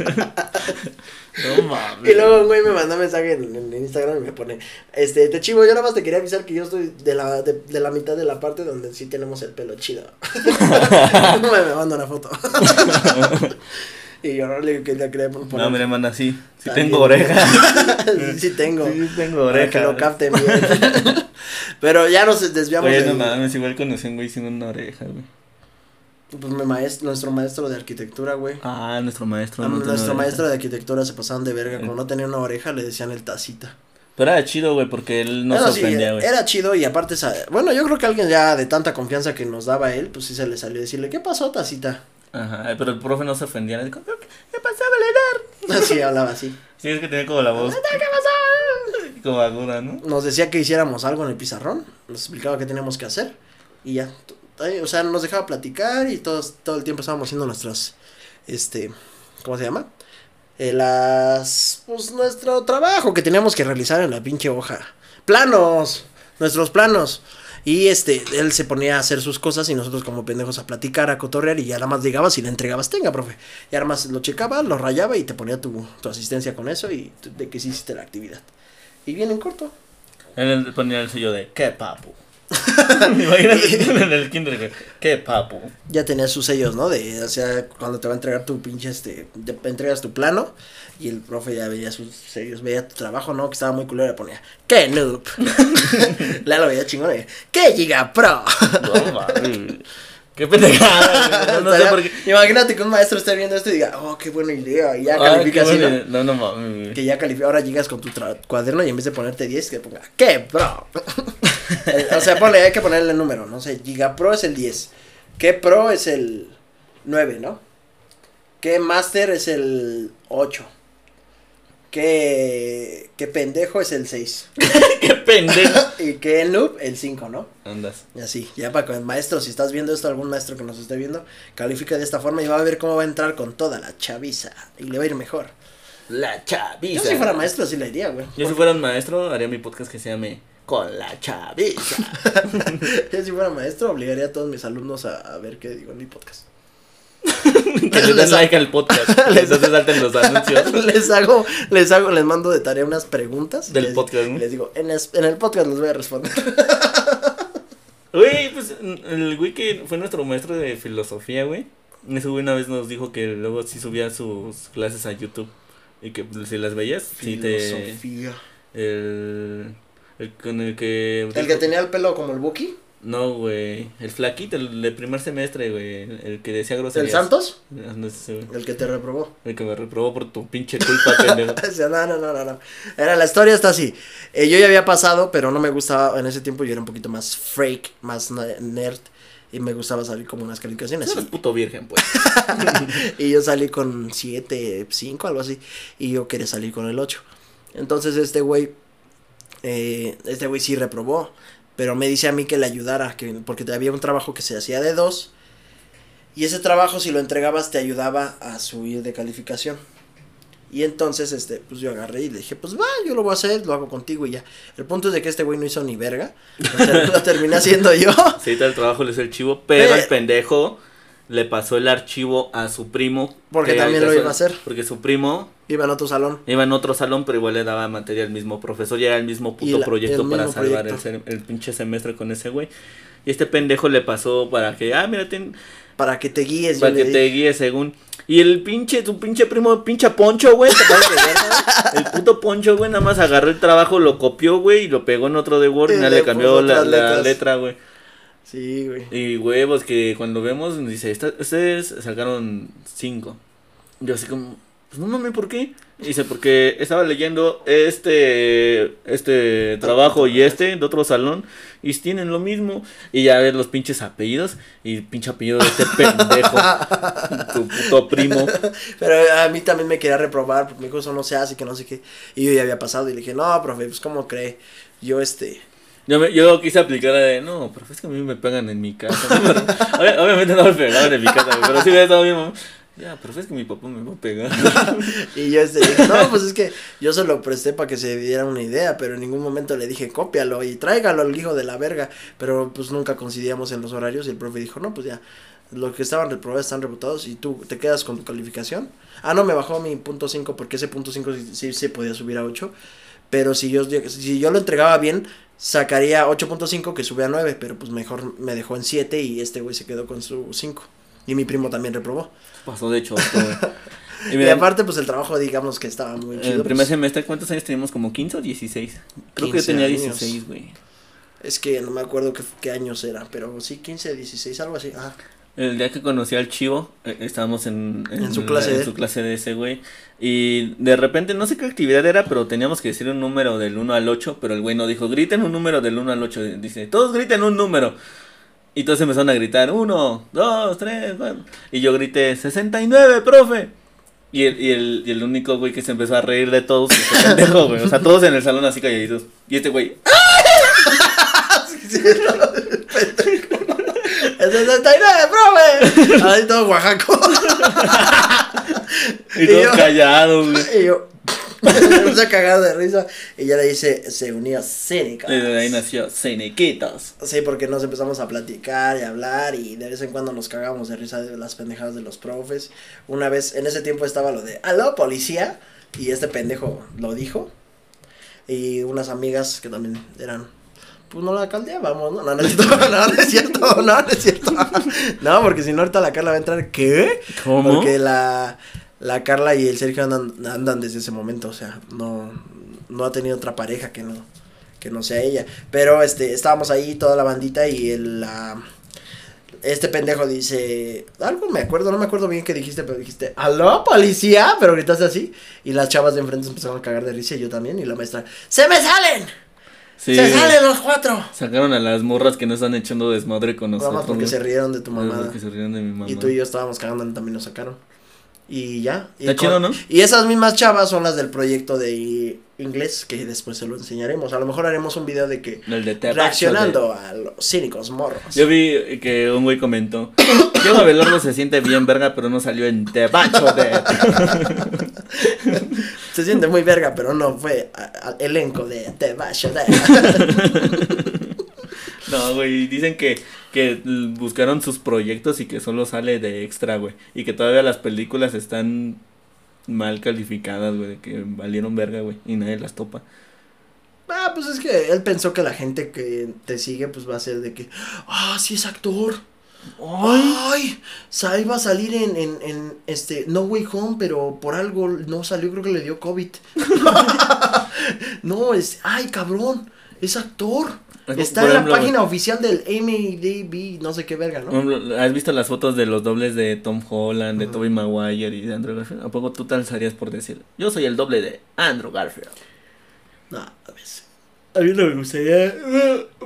No mames. y luego un güey me mandó un mensaje en, en Instagram y me pone, este, te chivo, yo nada más te quería avisar que yo estoy de la, de, de la mitad de la parte donde sí tenemos el pelo chido. me, me manda una foto. y yo no le digo que le quería poner. No, mire, manda, sí. Sí tengo oreja. sí, sí tengo. Sí tengo Para oreja. que lo capten bien. Pero ya nos desviamos. Oye, no mames, igual conocí a un güey sin una oreja, güey. Pues mi maestro, nuestro maestro de arquitectura, güey. Ah, nuestro maestro. A no nuestro maestro de arquitectura se pasaban de verga, como no tenía una oreja le decían el tacita. Pero era chido, güey, porque él no sí, ofendía, güey. era chido y aparte, bueno, yo creo que alguien ya de tanta confianza que nos daba él, pues sí se le salió a decirle, ¿qué pasó, tacita? Ajá, pero el profe no se ofendía. Le dijo, ¿qué pasó, Valedar? Así hablaba así. Sí, es que tenía como la voz. ¿Qué pasó? Como aguda, ¿no? Nos decía que hiciéramos algo en el pizarrón, nos explicaba qué teníamos que hacer y ya. O sea, nos dejaba platicar y todos, todo el tiempo estábamos haciendo nuestras, este, ¿cómo se llama? Eh, las, pues nuestro trabajo que teníamos que realizar en la pinche hoja. Planos, nuestros planos. Y este, él se ponía a hacer sus cosas y nosotros como pendejos a platicar, a cotorrear y ya nada más llegabas y le entregabas, tenga, profe. Y nada más lo checaba, lo rayaba y te ponía tu, tu asistencia con eso y de que hiciste la actividad. Y bien en corto. Él ponía el sello de, ¿qué papu? Imagínate en el kinder, güey, ¿qué papu? Ya tenías sus sellos, ¿no? De, o sea, cuando te va a entregar tu pinche, este, te entregas tu plano y el profe ya veía sus sellos, veía tu trabajo, ¿no? Que estaba muy culero, le ponía, ¡qué noob! La lo veía chingón, y, ¡qué giga pro! No, mames. Qué pendejada, no, no sé por qué. Imagínate que un maestro esté viendo esto y diga, oh, qué buena idea, y ya Ay, califica así, buena- ¿no? No, güey. Que ya califica, ahora llegas con tu cuaderno y en vez de ponerte 10, que ponga, ¿qué pro? Eh, o sea, ponle, hay que ponerle el número, no sé, Giga Pro es el 10, ¿qué Pro es el 9, ¿no? ¿Qué Master es el 8? ¿Qué, qué pendejo es el 6? Qué pendejo. Y qué noob el 5, ¿no? Andas. Y así, ya para con el maestro, si estás viendo esto, algún maestro que nos esté viendo, califica de esta forma y va a ver cómo va a entrar con toda la chaviza y le va a ir mejor. La Yo chaviza. si fuera maestro así le iría, güey. Yo si fuera un maestro, haría mi podcast que se llame Con la chaviza. Yo si fuera maestro obligaría a todos mis alumnos a, a ver qué digo en mi podcast. que le den like al podcast. Les hace salten los anuncios. les hago, les hago, les mando de tarea unas preguntas. Del les- podcast, ¿no? Les digo, en, es- en el podcast les voy a responder. Güey, pues el güey que fue nuestro maestro de filosofía, güey. Ese güey una vez nos dijo que luego sí subía sus clases a YouTube. Y que pues, si las veías, sí te. Filosofía. El. El con el que. El que tenía el pelo como el Buki, No, güey. El flaquito, el primer semestre, güey. El, el que decía el groserías. Santos, Ah, no güey. el que te reprobó. El que me reprobó por tu pinche culpa, pendejo. No, no, no, no, no. Era, la historia está así. Eh, yo ya había pasado, pero no me gustaba. En ese tiempo yo era un poquito más freak, más ne- nerd. Y me gustaba salir como unas calificaciones. Eres puto virgen, pues. y yo salí con 7, 5, algo así. Y yo quería salir con el 8. Entonces este güey, eh, este güey sí reprobó. Pero me dice a mí que le ayudara, que, porque había un trabajo que se hacía de dos. Y ese trabajo si lo entregabas te ayudaba a subir de calificación. Y entonces, este, pues yo agarré y le dije, pues va, yo lo voy a hacer, lo hago contigo y ya. El punto es de que este güey no hizo ni verga. Lo, ter- lo terminé haciendo yo. Sí, tal trabajo le hizo el chivo, pero Pero- el pendejo le pasó el archivo a su primo. Porque que también lo iba a hacer. Porque su primo Iba en otro salón. iba en otro salón, pero igual le daba materia al mismo profesor. Ya era el mismo puto la- proyecto para salvar proyecto. El, el pinche semestre con ese güey. Y este pendejo le pasó para que, ah, mira, ten- Para que te guíes. para que te dije. guíe según. Y el pinche, tu pinche primo, pinche Poncho, güey. el puto Poncho, güey, nada más agarró el trabajo, lo copió, güey, y lo pegó en otro de Word y, Y nada le le cambió la, letra, güey. Sí, güey. Y huevos que cuando vemos, dice, "Esta- ustedes sacaron cinco. Yo así como, pues no mames, ¿por qué? Dice, porque estaba leyendo este, este trabajo y este de otro salón y tienen lo mismo. Y ya ves los pinches apellidos y pinche apellido de este pendejo, tu puto primo. Pero a mí también me quería reprobar, porque me dijo, eso no se hace, que no sé qué. Y yo ya había pasado y le dije, no, profe, pues, ¿cómo cree? Yo, este, Yo, me, yo quise aplicar la de, no, pero es que a mí me pegan en mi casa. Obvi- Obviamente no me pegaban en mi casa, pero sí hubiera estado bien, mamá. Ya, pero es que mi papá me va a pegar. y yo, este, dije, no, pues es que yo se lo presté para que se diera una idea, pero en ningún momento le dije, cópialo y tráigalo al hijo de la verga. Pero pues nunca coincidíamos en los horarios y el profe dijo, no, pues ya, los que estaban reprobados están reputados y tú te quedas con tu calificación. Ah, no, me bajó mi punto 5 porque ese punto 5 sí, sí se podía subir a 8. Pero si yo, si yo lo entregaba bien, sacaría 8.5 que sube a 9, pero pues mejor me dejó en 7 y este güey se quedó con su 5. Y mi primo también reprobó. Pasó de güey. Y aparte, pues el trabajo, digamos que estaba muy en chido. el primer pues, semestre, ¿cuántos años teníamos? ¿Como 15 o 16? Creo que 15 tenía años. 16, güey. es que no me acuerdo qué, qué años era, pero sí, 15, 16, algo así. Ah, El día que conocí al chivo, eh, estábamos en, En su la- clase en de- su clase de ese güey. Y de repente, no sé qué actividad era, pero teníamos que decir un número del 1 al 8. Pero el güey no dijo, griten un número del 1 al 8. Dice, todos griten un número. Y todos empezaron a gritar, 1, 2, 3, 4. Y yo grité, 69, profe. Y el, y, el, y el único güey que se empezó a reír de todos, fue este pendejo, güey. O sea, todos en el salón así calladitos. Y este güey, ¡El 69, profe! Ahí todo Oaxaco. y Y todos yo- callados, güey. y yo, se cagar de risa. Y ya le dice, se unió Cínicos. Y de ahí nació Ciniquitos. Sí, porque nos empezamos a platicar y a hablar y de vez en cuando nos cagamos de risa de las pendejadas de los profes. Una vez, en ese tiempo estaba lo de, aló, policía, y este pendejo lo dijo. Y unas amigas que también eran, pues no la caldeábamos, ¿no? No, no es cierto, no, no es cierto, no, no es cierto. No, porque si no ahorita la Carla va a entrar, ¿qué? ¿Cómo? Porque la, la Carla y el Sergio andan, andan desde ese momento, o sea, no, no ha tenido otra pareja que no, que no sea ella. Pero este, estábamos ahí toda la bandita y el la este pendejo dice, algo me acuerdo, no me acuerdo bien qué dijiste, pero dijiste, aló, policía, pero gritaste así, y las chavas de enfrente se empezaron a cagar de risa, y yo también, y la maestra, ¡se me salen! Sí, ¡Se salen los cuatro! Sacaron a las morras que no están echando desmadre con Nada nosotros. más porque ¿no? se rieron de tu Nada mamada. porque se rieron de mi mamá. Y tú y yo estábamos cagando, también nos sacaron. Y ya. Y Está chido, ¿no? Y esas mismas chavas son las del proyecto de inglés, que después se lo enseñaremos. A lo mejor haremos un video de que El de reaccionando a los cínicos morros. Yo vi que un güey comentó, Diego Abelardo se siente bien verga, pero no salió en Te Bacho de... Se siente muy verga, pero no fue a- al elenco de Te Bash No, güey, dicen que, que buscaron sus proyectos y que solo sale de extra, güey. Y que todavía las películas están mal calificadas, güey, que valieron verga, güey, y nadie las topa. Ah, pues es que él pensó que la gente que te sigue, pues va a ser de que, ah, sí es actor. Ay, sa- iba a salir en, en, en este No Way Home, pero por algo no salió, creo que le dio COVID. no, es, ay, cabrón, es actor. Está Por en la página oficial del MDB, no sé qué verga, ¿no? ¿Has visto las fotos de los dobles de Tom Holland, de Ujú. Tobey Maguire y de Andrew Garfield? ¿A poco tú te alzarías por decir, yo soy el doble de Andrew Garfield? No, a mí no me gustaría.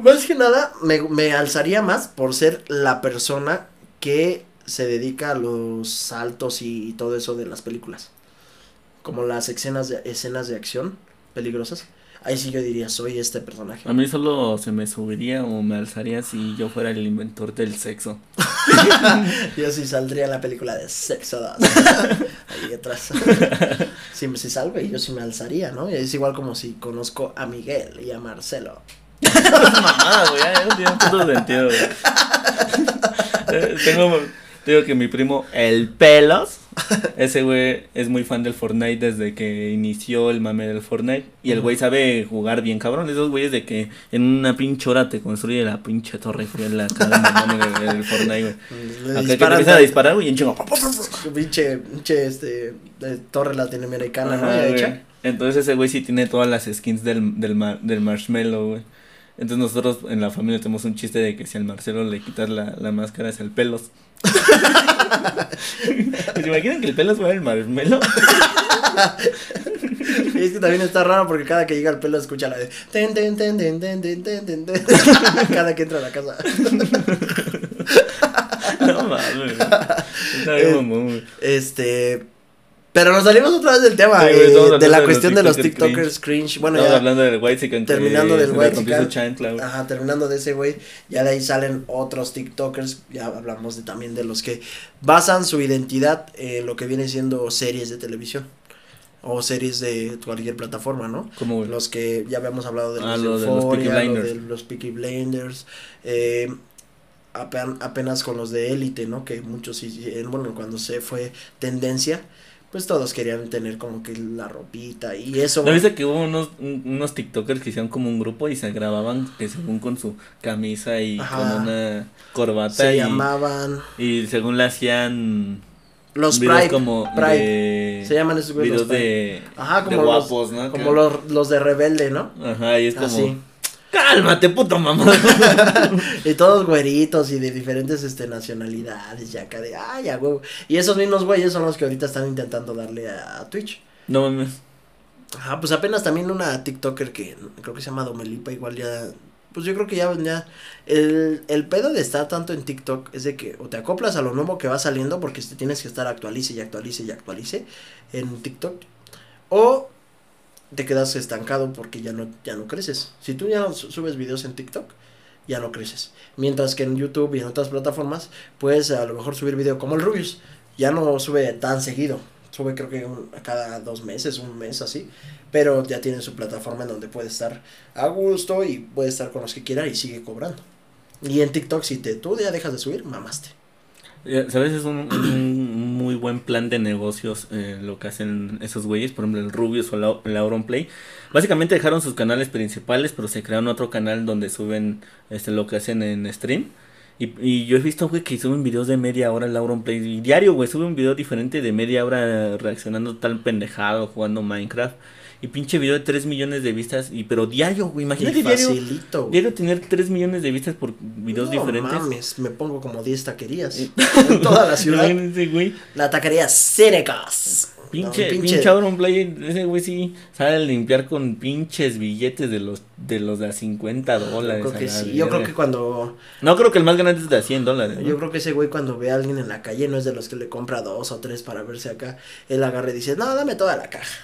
Más que nada, me, me alzaría más por ser la persona que se dedica a los saltos y todo eso de las películas. Como las escenas de, escenas de acción peligrosas. Ahí sí yo diría, soy este personaje. A mí solo se me subiría o me alzaría si yo fuera el inventor del sexo. Yo sí saldría en la película de Sexo 2. Ahí atrás. Si, si salgo y yo sí me alzaría, ¿no? Y es igual como si conozco a Miguel y a Marcelo. mamada, güey, ya no tiene puto sentido, güey. Eh, Tengo, digo que mi primo, el Pelos, ese güey es muy fan del Fortnite desde que inició el mame del Fortnite. Y el güey sabe jugar bien, cabrón. Esos güeyes de que en una pinche hora te construye la pinche torre en el mame del, Fortnite, güey. Acá que empiezan a disparar, güey, y en chingo. Pinche, pinche, este, de torre latinoamericana, ¿no? Ajá, hecha. Entonces ese güey sí tiene todas las skins del, del, mar- del marshmallow, güey. Entonces nosotros en la familia tenemos un chiste de que si al Marcelo le quitas la, la máscara es el pelos. ¿Se imaginan que el pelos fuera el marshmallow? Y es que también está raro porque cada que llega el pelo escucha la de ten, ten, ten, ten, ten, ten, ten, ten, ten. cada que entra a la casa. No mames. Está bien mamón. Este, pero nos salimos otra vez del tema Sí, eh, de la de cuestión de los TikTokers cringe. Bueno, Estamos ya hablando del white terminando del white güey. Ajá, terminando de ese güey, ya de ahí salen otros TikTokers, ya hablamos de, también de los que basan su identidad en lo que viene siendo series de televisión o series de cualquier plataforma, ¿no? Los que ya habíamos hablado de Ah, los, lo de los Peaky lo Blinders. de los Peaky Blinders, eh, apen- apenas con los de Élite, ¿no? Que muchos, bueno, cuando se fue tendencia, pues todos querían tener como que la ropita y eso. ¿No viste que hubo unos, un- unos TikTokers que hicieron como un grupo y se grababan que según con su camisa y Ajá. con una corbata se y, llamaban y según le hacían los Pride, como Pride. de Se llaman esos videos los de, Ajá, de como los- guapos, ¿no? como los, los de Rebelde, ¿no? Ajá, y es como Así. Cálmate, puto mamá. Y todos güeritos y de diferentes este nacionalidades y acá de, ay, a huevo. Y esos mismos güeyes son los que ahorita están intentando darle a, a Twitch. no mames. Ajá, pues apenas también una TikToker que creo que se llama Domelipa, igual ya, pues yo creo que ya, ya, el, el pedo de estar tanto en TikTok es de que o te acoplas a lo nuevo que va saliendo porque te tienes que estar actualice y actualice y actualice en TikTok, o te quedas estancado porque ya no, ya no creces. Si tú ya no su- subes videos en TikTok, ya no creces. Mientras que en YouTube y en otras plataformas, puedes a lo mejor subir video como el Rubius, ya no sube tan seguido, Sube creo que cada dos meses, un mes así. Pero ya tiene su plataforma en donde puede estar a gusto y puede estar con los que quiera y sigue cobrando. Y en TikTok, si te, tú ya dejas de subir, mamaste. Eh, ¿Sabes? Es un, muy buen plan de negocios eh, lo que hacen esos güeyes. Por ejemplo, el Rubius o el Auronplay. Básicamente dejaron sus canales principales, pero se crearon otro canal donde suben este lo que hacen en stream. Y, yo he visto, güey, que suben videos de media hora el Auronplay. Y diario, güey, sube un video diferente de media hora reaccionando tal pendejado, jugando Minecraft. Y pinche video de 3 millones de vistas. Y pero diario, güey. Imagínate diario, diario tener 3 millones de vistas por videos no diferentes. mames, me pongo como 10 taquerías en toda la ciudad. Güey. La taquería Cénecas. Pinche, No, pinche, Auronplay, ese güey sí sabe limpiar con pinches billetes de los de los de a 50 dólares. Yo creo a que sí. Yo creo que cuando. No creo que el más grande es de a 100 dólares. ¿no? Yo creo que ese güey cuando ve a alguien en la calle no es de los que le compra dos o tres para verse acá. Él agarra y dice, no, dame toda la caja.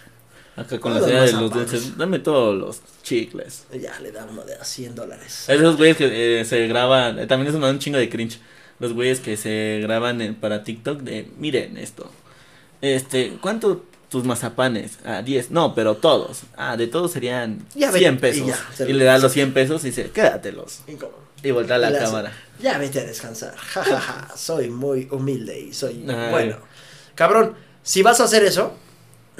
Acá con la idea de los dulces, dame todos los chicles. Ya le da uno de a 100 dólares. Esos güeyes que eh, se graban, eh, también es un, un chingo de cringe. Los güeyes que se graban en- para TikTok de, miren esto. Este, ¿cuánto tus mazapanes? Ah, 10. No, pero todos. Ah, de todos serían Ya ve- 100 y pesos. ya, Y, le da los 100 pesos y dice, quédatelos. Y Y voltea la hace, cámara. Ya vete a descansar. Ja, ja, ja. Soy muy humilde y soy Ay. bueno. Cabrón, si vas a hacer eso,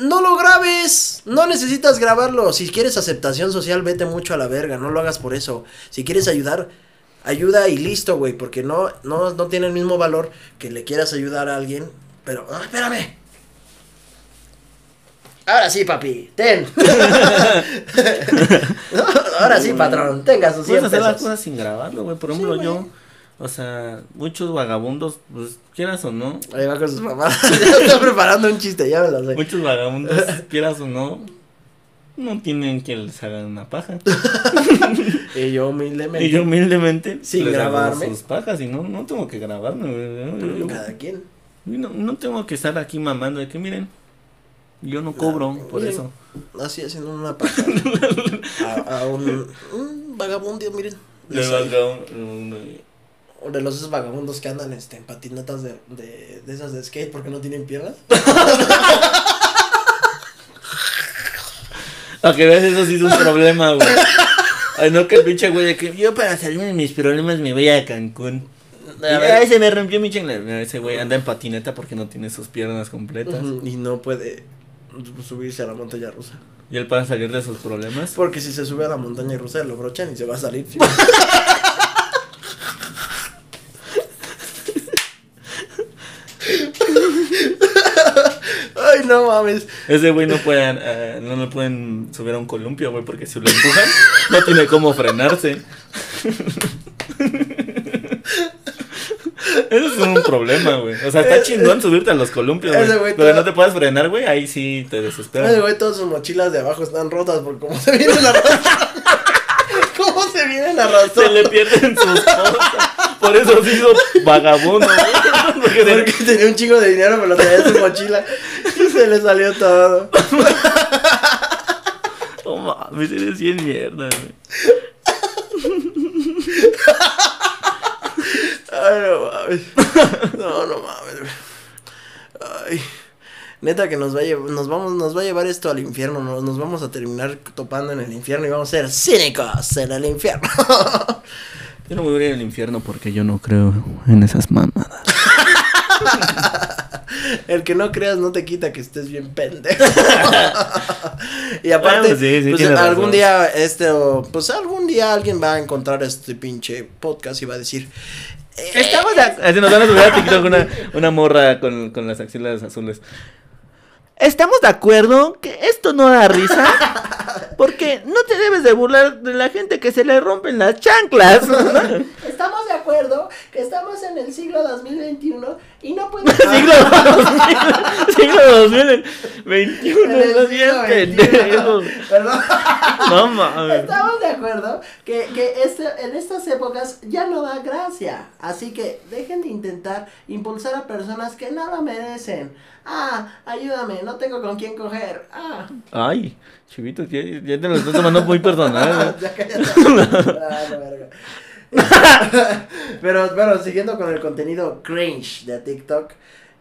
no lo grabes. No necesitas grabarlo. Si quieres aceptación social, vete mucho a la verga. No lo hagas por eso. Si quieres ayudar, ayuda y listo, güey. Porque no, no, no tiene el mismo valor que le quieras ayudar a alguien. Pero, ah, espérame. Ahora sí, papi, ten. Ahora sí, patrón, tenga sus 100 Puedes hacer las cosas sin grabarlo, güey. Por ejemplo, yo, o sea, muchos vagabundos, pues, quieras o no, Ahí va con sus mamás. está preparando un chiste, ya me lo sé. muchos vagabundos, quieras o no, no tienen que les hagan una paja. Y yo humildemente. Y yo humildemente Sin les hago grabarme. sus pajas y no, no tengo que grabarme. Yo- Cada quien. no, no tengo que estar aquí mamando de que miren, yo no cobro por Miren. eso. Así haciendo una paja. a, a un, un vagabundo, miren. Le un- o de los esos vagabundos que andan este, en patinetas de, de, de esas de skate porque no tienen piernas. A que veas eso sí es un problema, güey. Ay, no que el pinche güey que yo para salirme de mis problemas me voy a Cancún. A se me rompió mi chingla. Ese güey anda en patineta porque no tiene sus piernas completas. Y no puede subirse a la montaña rusa. Y él para salir de sus problemas. Porque si se sube a la montaña rusa lo brochan y se va a salir. Ay, no mames. Ese güey no puede, eh, no lo pueden subir a un columpio, güey, porque si lo empujan, no tiene cómo frenarse. Eso es un problema, güey. O sea, está chingón subirte a los columpios, Ese güey. Pero no te puedes frenar, güey. Ahí sí te desesperas. güey, todas sus mochilas de abajo están rotas por cómo se vienen arrastrando. ¿Cómo se vienen Se arrastrando? le pierden sus cosas. Por eso se hizo vagabundo, güey. Porque tenía un chingo de dinero, pero lo traía en su mochila. Y se le salió todo. No mames, eres bien mierda, güey. Ay, no mames. No, no mames. Ay. Neta que nos va a llevar, nos vamos, nos va a llevar esto al infierno, nos, nos vamos a terminar topando en el infierno y vamos a ser cínicos en el infierno. Yo no voy a ir al infierno porque yo no creo en esas mamadas. El que no creas no te quita que estés bien pendejo. y aparte, Bueno, sí, sí, pues, algún razón. día, este, o, pues algún día alguien va a encontrar este pinche podcast y va a decir, eh, Estamos de Así nos van a subir a TikTok una, una morra con, con las axilas azules. Estamos de acuerdo que esto no da risa. Porque no te debes de burlar de la gente que se le rompen las chanclas. Estamos de acuerdo que estamos en el siglo 2021 y no podemos... siglo 2000, siglo 2021. En el No seas 21. pendejo. Perdón. No mames. Estamos de acuerdo que, que este, en estas épocas ya no da gracia. Así que dejen de intentar impulsar a personas que lo merecen. Ah, ayúdame, no tengo con quién coger. Ah, Ay, chivito, ya, ya te lo estás tomando muy personal. ya cállate. Ah, verga. Pero bueno, siguiendo con el contenido cringe de TikTok.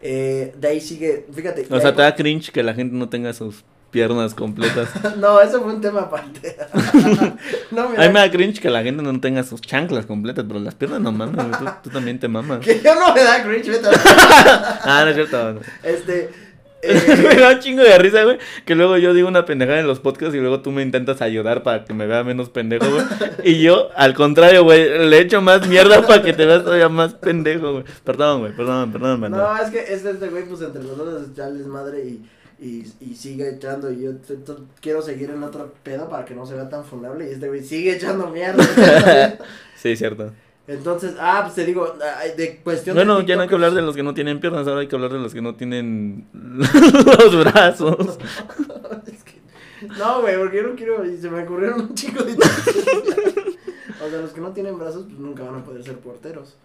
Eh, de ahí sigue, fíjate. O sea, te da cringe que la gente no tenga sus piernas completas. no, eso fue un tema aparte. no, mira. A mí me da cringe que la gente no tenga sus chanclas completas, pero las piernas no mames, tú, tú, también te mamas. Que yo no me da cringe, vete Ah, no es cierto. Este, me da un chingo de risa, güey. Que luego yo digo una pendejada en los podcasts y luego tú me intentas ayudar para que me vea menos pendejo, güey. Y yo, al contrario, güey, le echo más mierda para que te veas todavía más pendejo, güey. Perdón, güey, perdón, perdón, man. No, es que este, este güey, pues entre los dos echarles madre y, y, y sigue echando. Y yo quiero seguir en otro pedo para que no se vea tan fundable. Y este güey sigue echando mierda. sí, cierto. Entonces, ah, pues te digo, de cuestión bueno, ya no hay que hablar de los que no tienen piernas, ahora hay que hablar de los que no tienen los brazos. no, güey, porque yo no quiero, y se me ocurrieron un chico de... o sea, los que no tienen brazos, pues nunca van a poder ser porteros.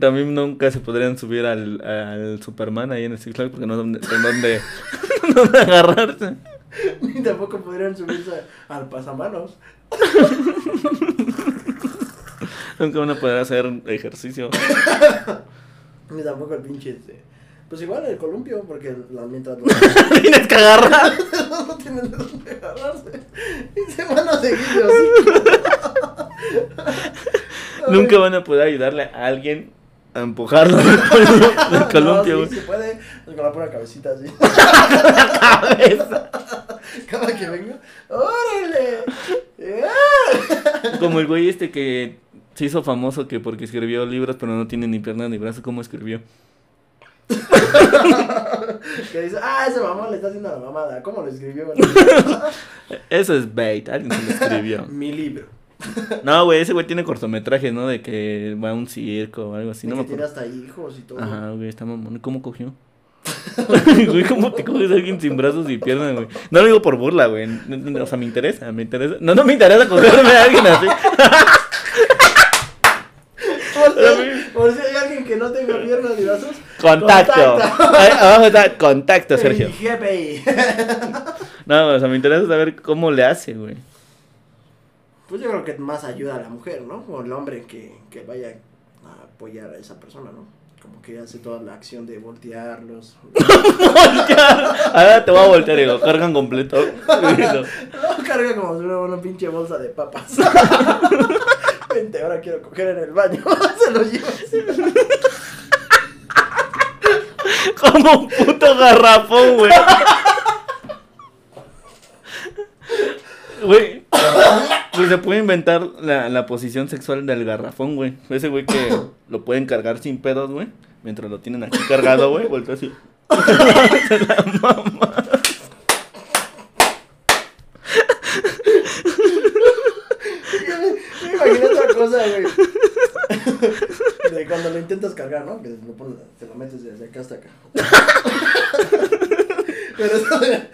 También nunca se podrían subir al, al Superman ahí en el Six Flags porque no hay dónde, dónde agarrarse. Ni tampoco podrían subirse al pasamanos. Nunca van a poder hacer ejercicio. Ni tampoco el pinche este. Pues igual el columpio, porque la mientras Tienes que agarrar. no tienen de dónde agarrarse. Y se van a seguir así. Nunca van a poder ayudarle a alguien a empujarlo del columpio. No, sí, se puede con la pura cabecita así. la cabeza. Cada que venga, ¡órale! Como el güey este que se hizo famoso que porque escribió libros pero no tiene ni piernas ni brazos, ¿cómo escribió? que dice, ah, ese mamá le está haciendo la mamada, ¿cómo lo escribió? Eso es bait, alguien se lo escribió. Mi libro. No, güey, ese güey tiene cortometrajes, ¿no? De que va a un circo o algo así. no que tiene hasta hijos y todo. Ajá, güey, está mamón. ¿Cómo cogió? güey, ¿cómo te coges a alguien sin brazos y piernas, güey? No lo digo por burla, güey. O sea, me interesa, me interesa. No, no me interesa cogerme a alguien así. por, si, hay alguien que no tenga piernas ni brazos. Contacto. Vamos a dar contacto, Sergio. GPI. no, o sea, me interesa saber cómo le hace, güey. Pues yo creo que más ayuda a la mujer, ¿no? O el hombre que, que vaya a apoyar a esa persona, ¿no? como que hace toda la acción de voltearlos. Voltear. Ahora te voy a voltear y lo cargan completo. no, carga como si fuera una pinche bolsa de papas. Vente, ahora quiero coger en el baño. Se lo lleva Como un puto garrafón, güey. Güey, pues se puede inventar la, la posición sexual del garrafón, güey. Ese güey que lo pueden cargar sin pedos, güey. Mientras lo tienen aquí cargado, güey, vuelto así. la mama. Me imagino otra cosa, güey. De cuando lo intentas cargar, ¿no? Que lo pones, te lo metes desde acá hasta acá. Pero eso de...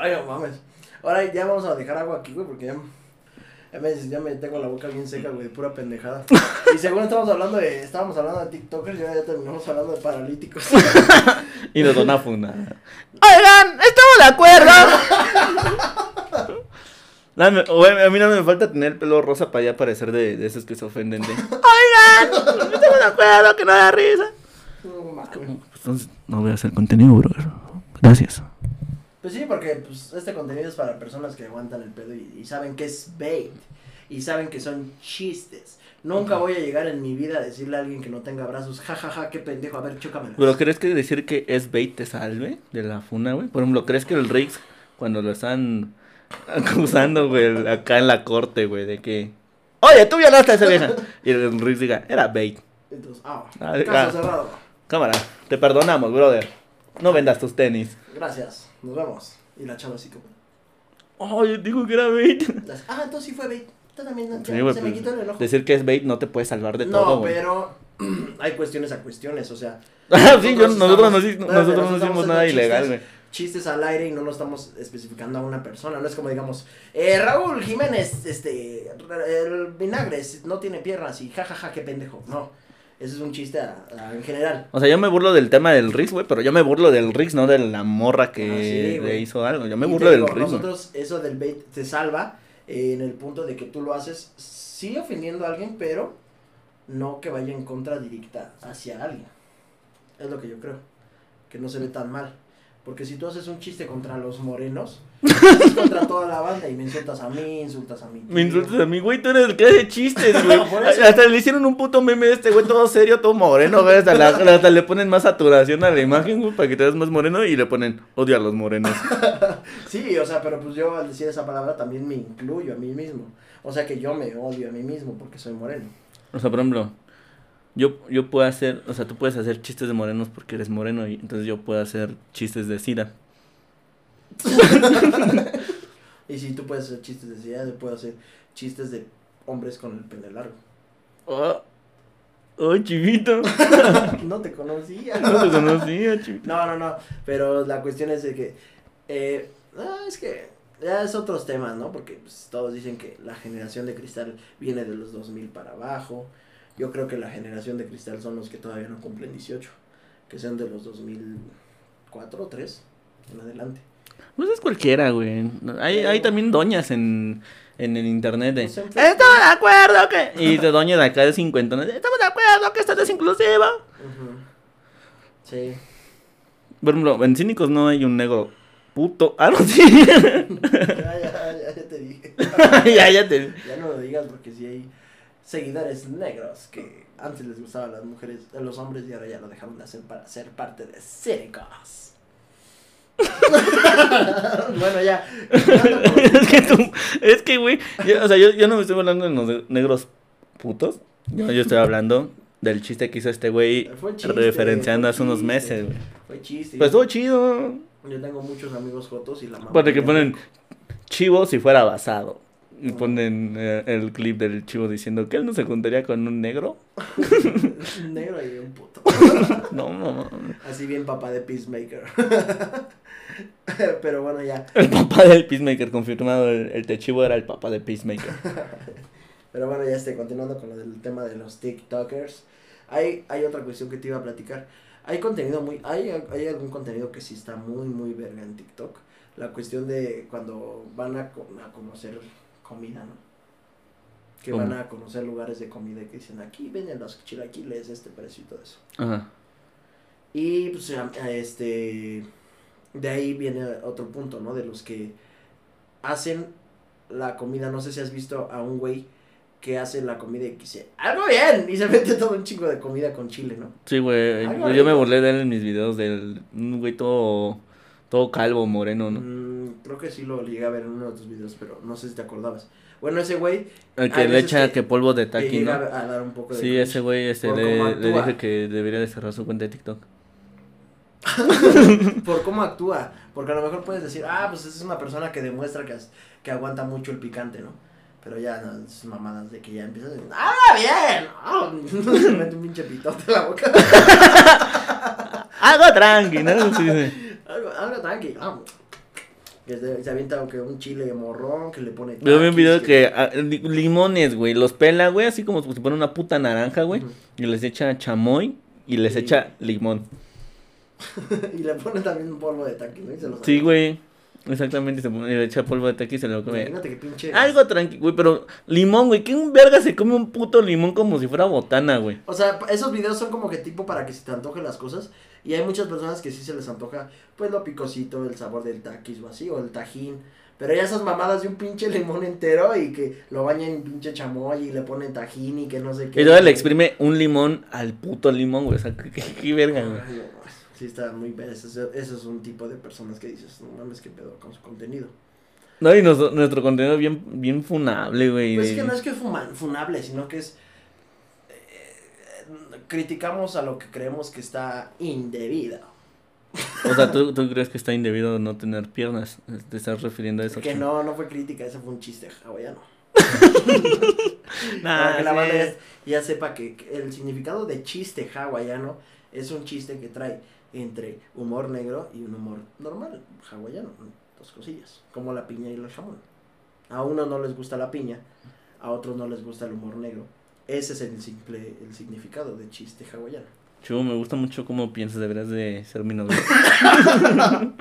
Ay, no mames. Ahora ya vamos a dejar agua aquí, güey, porque ya, ya, me, ya me tengo la boca bien seca, güey, de pura pendejada. Y según estamos hablando de, estábamos hablando de TikTokers ya terminamos hablando de paralíticos. y nos dona funda. Oigan, estamos de acuerdo. a mí no me falta tener el pelo rosa para ya parecer de, de esos que se ofenden de. Oigan, estamos de acuerdo, que no da risa. Entonces, no voy a hacer contenido, bro. Gracias. Pues sí, porque pues, este contenido es para personas que aguantan el pedo y, saben que es bait. Y saben que son chistes. Nunca voy a llegar en mi vida a decirle a alguien que no tenga brazos, jajaja, ja, ja, qué pendejo, a ver, chócame. Pero ¿crees que decir que es bait te salve de la funa, güey? Por ejemplo, ¿crees que el Riggs, cuando lo están acusando, güey, acá en la corte, güey, de que, oye, tú violaste a esa vieja? Y el Riggs diga, era bait. Entonces, ah, ah caso cerrado. Cámara, te perdonamos, brother. No vendas tus tenis. Gracias nos vemos. Y la chava así como. Oh, yo digo que era bait. Ah, entonces sí fue bait. también se me pues, quitó el enojo. Decir que es bait no te puede salvar de todo. No, pero hay cuestiones a cuestiones, o sea. Sí, nosotros, nosotros, no, nosotros no hicimos nada ilegal, güey. Chistes al aire y no lo estamos especificando a una persona. No es como digamos, eh, Raúl Jiménez, este, el vinagre no tiene piernas y jajaja, ja, ja, qué pendejo. No ese es un chiste en general. O sea, yo me burlo del tema del Rix, güey, pero yo me burlo del Rix, no de la morra que ah, le hizo algo. Yo me burlo del Rix. Nosotros, eso del bait te salva en el punto de que tú lo haces, sí ofendiendo a alguien, pero no que vaya en contra directa hacia alguien. Es lo que yo creo. Que no se ve tan mal. Porque si tú haces un chiste contra los morenos, contra toda la banda y me insultas a mí, insultas a mí. Me insultas a mí, güey, tú eres el que hace chistes, güey. Hasta le hicieron un puto meme de este güey todo serio, todo moreno, güey. Hasta, la- hasta le ponen más saturación a la imagen, güey, para que te veas más moreno y le ponen odio a los morenos. Sí, o sea, pero pues yo al decir esa palabra también me incluyo a mí mismo. O sea que yo me odio a mí mismo porque soy moreno. O sea, por ejemplo, yo, yo puedo hacer, o sea, tú puedes hacer chistes de morenos porque eres moreno y entonces yo puedo hacer chistes de sida. Y si tú puedes hacer chistes de sida, yo puedo hacer chistes de hombres con el pene largo. Oh, oh chivito. no te conocía. No te conocía, chivito. No, no, no. Pero la cuestión es de que. Eh, ah, es que. Ya es otros temas, ¿no? Porque pues, todos dicen que la generación de cristal viene de los 2000 para abajo. Yo creo que la generación de cristal son los que todavía no cumplen 18. Que sean de los 2004 o 3 en adelante. Pues es cualquiera, güey. Hay, hay también doñas en, en el internet de... En Estamos de acuerdo que... Y de doña de acá de 50, ¿no? Estamos de acuerdo que esto es inclusiva. Ujú. Sí. Por ejemplo, en Cínicos no hay un negro puto. Ah, no, sí. Ya, ya, ya, ya te dije. ya, ya te... Ya no lo digas porque si hay seguidores negros que antes les gustaban las mujeres, a los hombres y ahora ya lo dejaron de hacer para ser parte de Cínicos. bueno, ya. es que tú... Es que, güey... yo- o sea, yo, yo no me estoy hablando de los ne- negros putos. Yo, yo estoy hablando del chiste que hizo este güey referenciando hace unos meses, güey. Fue chiste. Pues estuvo chido. Yo tengo muchos amigos jotos y la mamá. Porque ponen chivo si fuera basado. Y ponen eh, el clip del chivo diciendo que él no se juntaría con un negro. un negro y un puto. No, no, no. Así bien papá de Peacemaker. Pero bueno, ya. El papá del Peacemaker confirmado. El, el de chivo era el papá de Peacemaker. Pero bueno, ya esté continuando con lo del tema de los TikTokers. Hay, hay otra cuestión que te iba a platicar. Hay contenido muy, hay, hay algún contenido que sí está muy, muy verga en TikTok. La cuestión de cuando van a, a conocer comida, ¿no? Que ¿Cómo? van a conocer lugares de comida y que dicen aquí venden los chilaquiles, este precio y todo eso. Ajá. Y pues este de ahí viene otro punto, ¿no? De los que hacen la comida, no sé si has visto a un güey que hace la comida y que dice, algo bien, y se mete todo un chingo de comida con chile, ¿no? Sí, güey. Yo me burlé de él en mis videos del un güey todo, todo calvo, moreno, ¿no? Mm, creo que sí lo llegué a ver en uno de tus videos, pero no sé si te acordabas. Bueno, ese güey El que le echa que- polvo de taqui, ¿no? a dar un poco de Sí, ese güey este, le, le dije que debería de cerrar su cuenta de TikTok. por cómo actúa. Porque a lo mejor puedes decir, ah, pues es una persona que demuestra que, aguanta mucho el picante, ¿no? Pero ya, no, esas mamadas de que ya empiezas a decir, ¡ah, bien! Ah, Se mete un pinche pitote en la boca. Algo tranqui, ¿no? Sí, sí. algo, algo tranqui. ah. Que se, avienta que un chile morrón, que le pone. Yo vi un taquis, video que ah, li- limones, güey, los pela, güey, así como si fuera una puta naranja, güey, y les echa chamoy y les Sí. echa limón. y le pone también un polvo de taqui, ¿no? Y se lo Sí, güey. Exactamente, se pone, y le echa polvo de taqui y se lo come. Imagínate que pinche. Algo tranqui, güey, pero limón, güey, ¿quién verga se come un puto limón como si fuera botana, güey? O sea, esos videos son como que tipo para que se te antojen las cosas. Y hay muchas personas que sí se les antoja, pues lo picosito, el sabor del taquis o así, o el tajín. Pero ya esas mamadas de un pinche limón entero y que lo bañan en pinche chamoy y le ponen tajín y que no sé qué. Y luego le exprime un limón al puto limón, güey, o sea, qué, qué- qué verga, güey. Ay, no, sí, está muy. Ese, es- ese es un tipo de personas que dices, no mames, qué pedo con su contenido. No, y nos- nuestro contenido es bien, bien funable, güey. Pues de- es que no es que fuma- funable, sino que es. Criticamos a lo que creemos que está indebido. O sea, ¿tú, tú crees que está indebido no tener piernas. ¿Te estás refiriendo a eso? Que no, no fue crítica, ese fue un chiste hawaiano. Nah, que la banda ya, ya sepa que, que el significado de chiste hawaiano es un chiste que trae entre humor negro y un humor normal, hawaiano, dos cosillas, como la piña y el jamón. A uno no les gusta la piña, a otros no les gusta el humor negro. Ese es el simple el significado de chiste hawaiano. Chu, me gusta mucho cómo piensas, deberías de ser mi novio.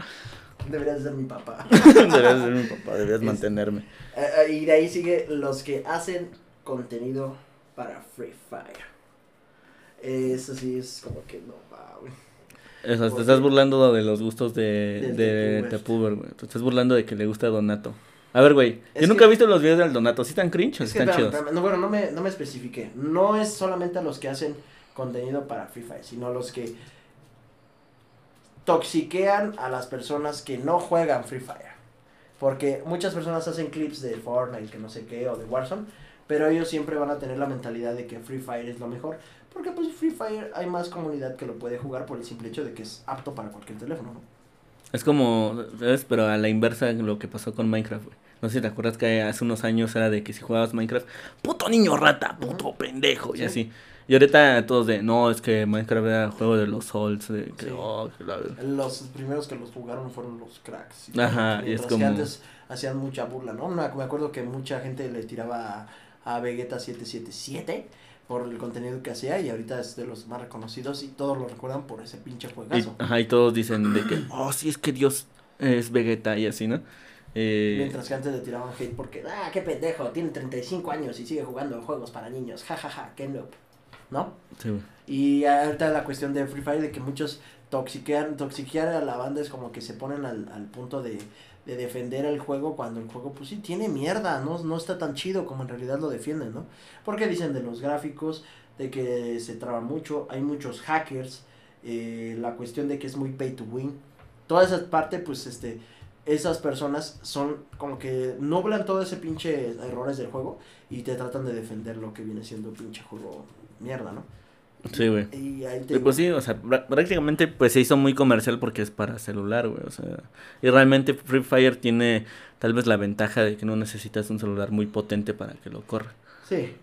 Debería ser mi papá. deberías ser mi papá, deberías Es- mantenerme. Eh, eh, y de ahí sigue los que hacen contenido para Free Fire. Eso sí es como que no va, güey. O sea, te estás burlando de los gustos de, Del de Tepuber. Tepuber, güey. Te estás burlando de que le gusta a Donato. A ver, güey. Es Yo nunca he visto los videos del Donato. ¿Sí están cringe o Es están chidos? no, bueno, no me, no me especifiqué. No es solamente a los que hacen contenido para Free Fire, sino a los que toxiquean a las personas que no juegan Free Fire. Porque muchas personas hacen clips de Fortnite, que no sé qué, o de Warzone, pero ellos siempre van a tener la mentalidad de que Free Fire es lo mejor. Porque pues Free Fire hay más comunidad que lo puede jugar por el simple hecho de que es apto para cualquier teléfono, ¿no? Es como, ¿sabes? Pero a la inversa lo que pasó con Minecraft, güey. No sé si te acuerdas que hace unos años era de que si jugabas Minecraft, puto niño rata, puto pendejo, y Sí. así. Y ahorita todos de, no, es que Minecraft era juego de los Souls, de que, Sí. oh, que la. Los primeros que los jugaron fueron los cracks. Ajá, y es Mientras como- que antes hacían mucha burla, ¿no? Me acuerdo que mucha gente le tiraba a, a Vegeta 777 por el contenido que hacía y ahorita es de los más reconocidos y todos lo recuerdan por ese pinche Y, juegazo. ajá, y todos dicen de que, oh, sí, es que Dios es Vegeta y así, ¿no? Eh, Mientras que antes le tiraban hate porque, ah, qué pendejo, tiene 35 años y sigue jugando juegos para niños, jajaja, qué noob, ¿no? sí, güey. Y ahorita la cuestión de Free Fire de que muchos toxiquean, toxiquear a la banda es como que se ponen al, al punto de, de defender el juego cuando el juego pues sí tiene mierda, ¿no? no está tan chido como en realidad lo defienden, ¿no? Porque dicen de los gráficos, de que se traba mucho, hay muchos hackers, eh, la cuestión de que es muy pay to win, toda esa parte pues este, esas personas son como que nublan todo ese pinche errores del juego y te tratan de defender lo que viene siendo pinche juego mierda, ¿no? Sí, güey. Y ahí te Y pues sí, o sea, prá- prácticamente pues se hizo muy comercial porque es para celular, güey, o sea, y realmente Free Fire tiene tal vez la ventaja de que no necesitas un celular muy potente para que lo corra. Sí,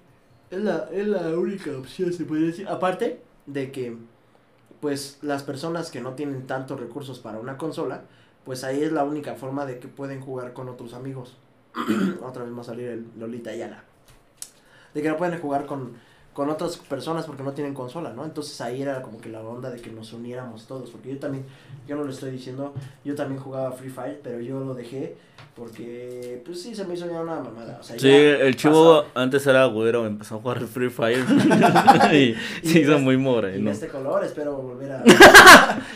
es la, es la única opción, se podría decir. Aparte de que, pues, las personas que no tienen tantos recursos para una consola, pues ahí es la única forma de que pueden jugar con otros amigos. Otra vez va a salir el Lolita Ayala. De que no pueden jugar con, con otras personas porque no tienen consola, ¿no? Entonces ahí era como que la onda de que nos uniéramos todos. Porque yo también, yo no lo estoy diciendo, yo también jugaba Free Fire, pero yo lo dejé porque, pues sí, se me hizo ya una mamada. O sea, Sí, el chivo antes era güero, empezó a jugar Free Fire y se hizo muy Y moreno. de este color espero volver a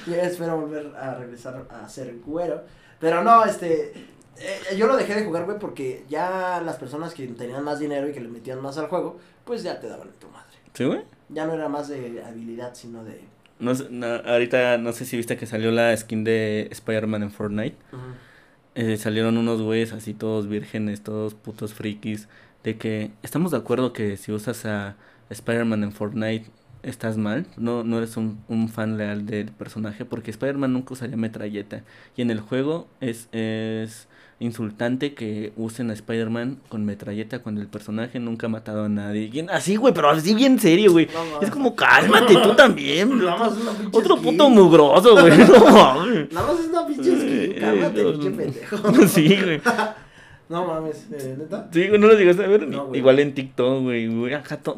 y espero volver a regresar a ser güero. Pero no, este eh, yo lo dejé de jugar, güey, porque ya las personas que tenían más dinero y que le metían más al juego, pues ya te daban en tu madre. ¿Sí, güey? Ya no era más de habilidad, sino de No, sé, no, ahorita no sé si viste que salió la skin de Spider-Man en Fortnite. Eh, salieron unos güeyes así todos vírgenes, todos putos frikis, de que estamos de acuerdo que si usas a Spider-Man en Fortnite estás mal, no, no eres un, un fan leal del personaje, porque Spider-Man nunca usaría metralleta. Y en el juego es, es insultante que usen a Spider-Man con metralleta cuando el personaje nunca ha matado a nadie. Así, güey, pero así bien serio, güey. No. Es como, cálmate, tú también. Nada más una pinche Otro skin. puto mugroso, güey. No mames. Nada más es una pinche skin, Eh, cálmate, pinche pendejo. Sí, güey. No mames, eh, neta. Sí, güey, no lo llegaste a ver. No. Igual en TikTok, güey. güey,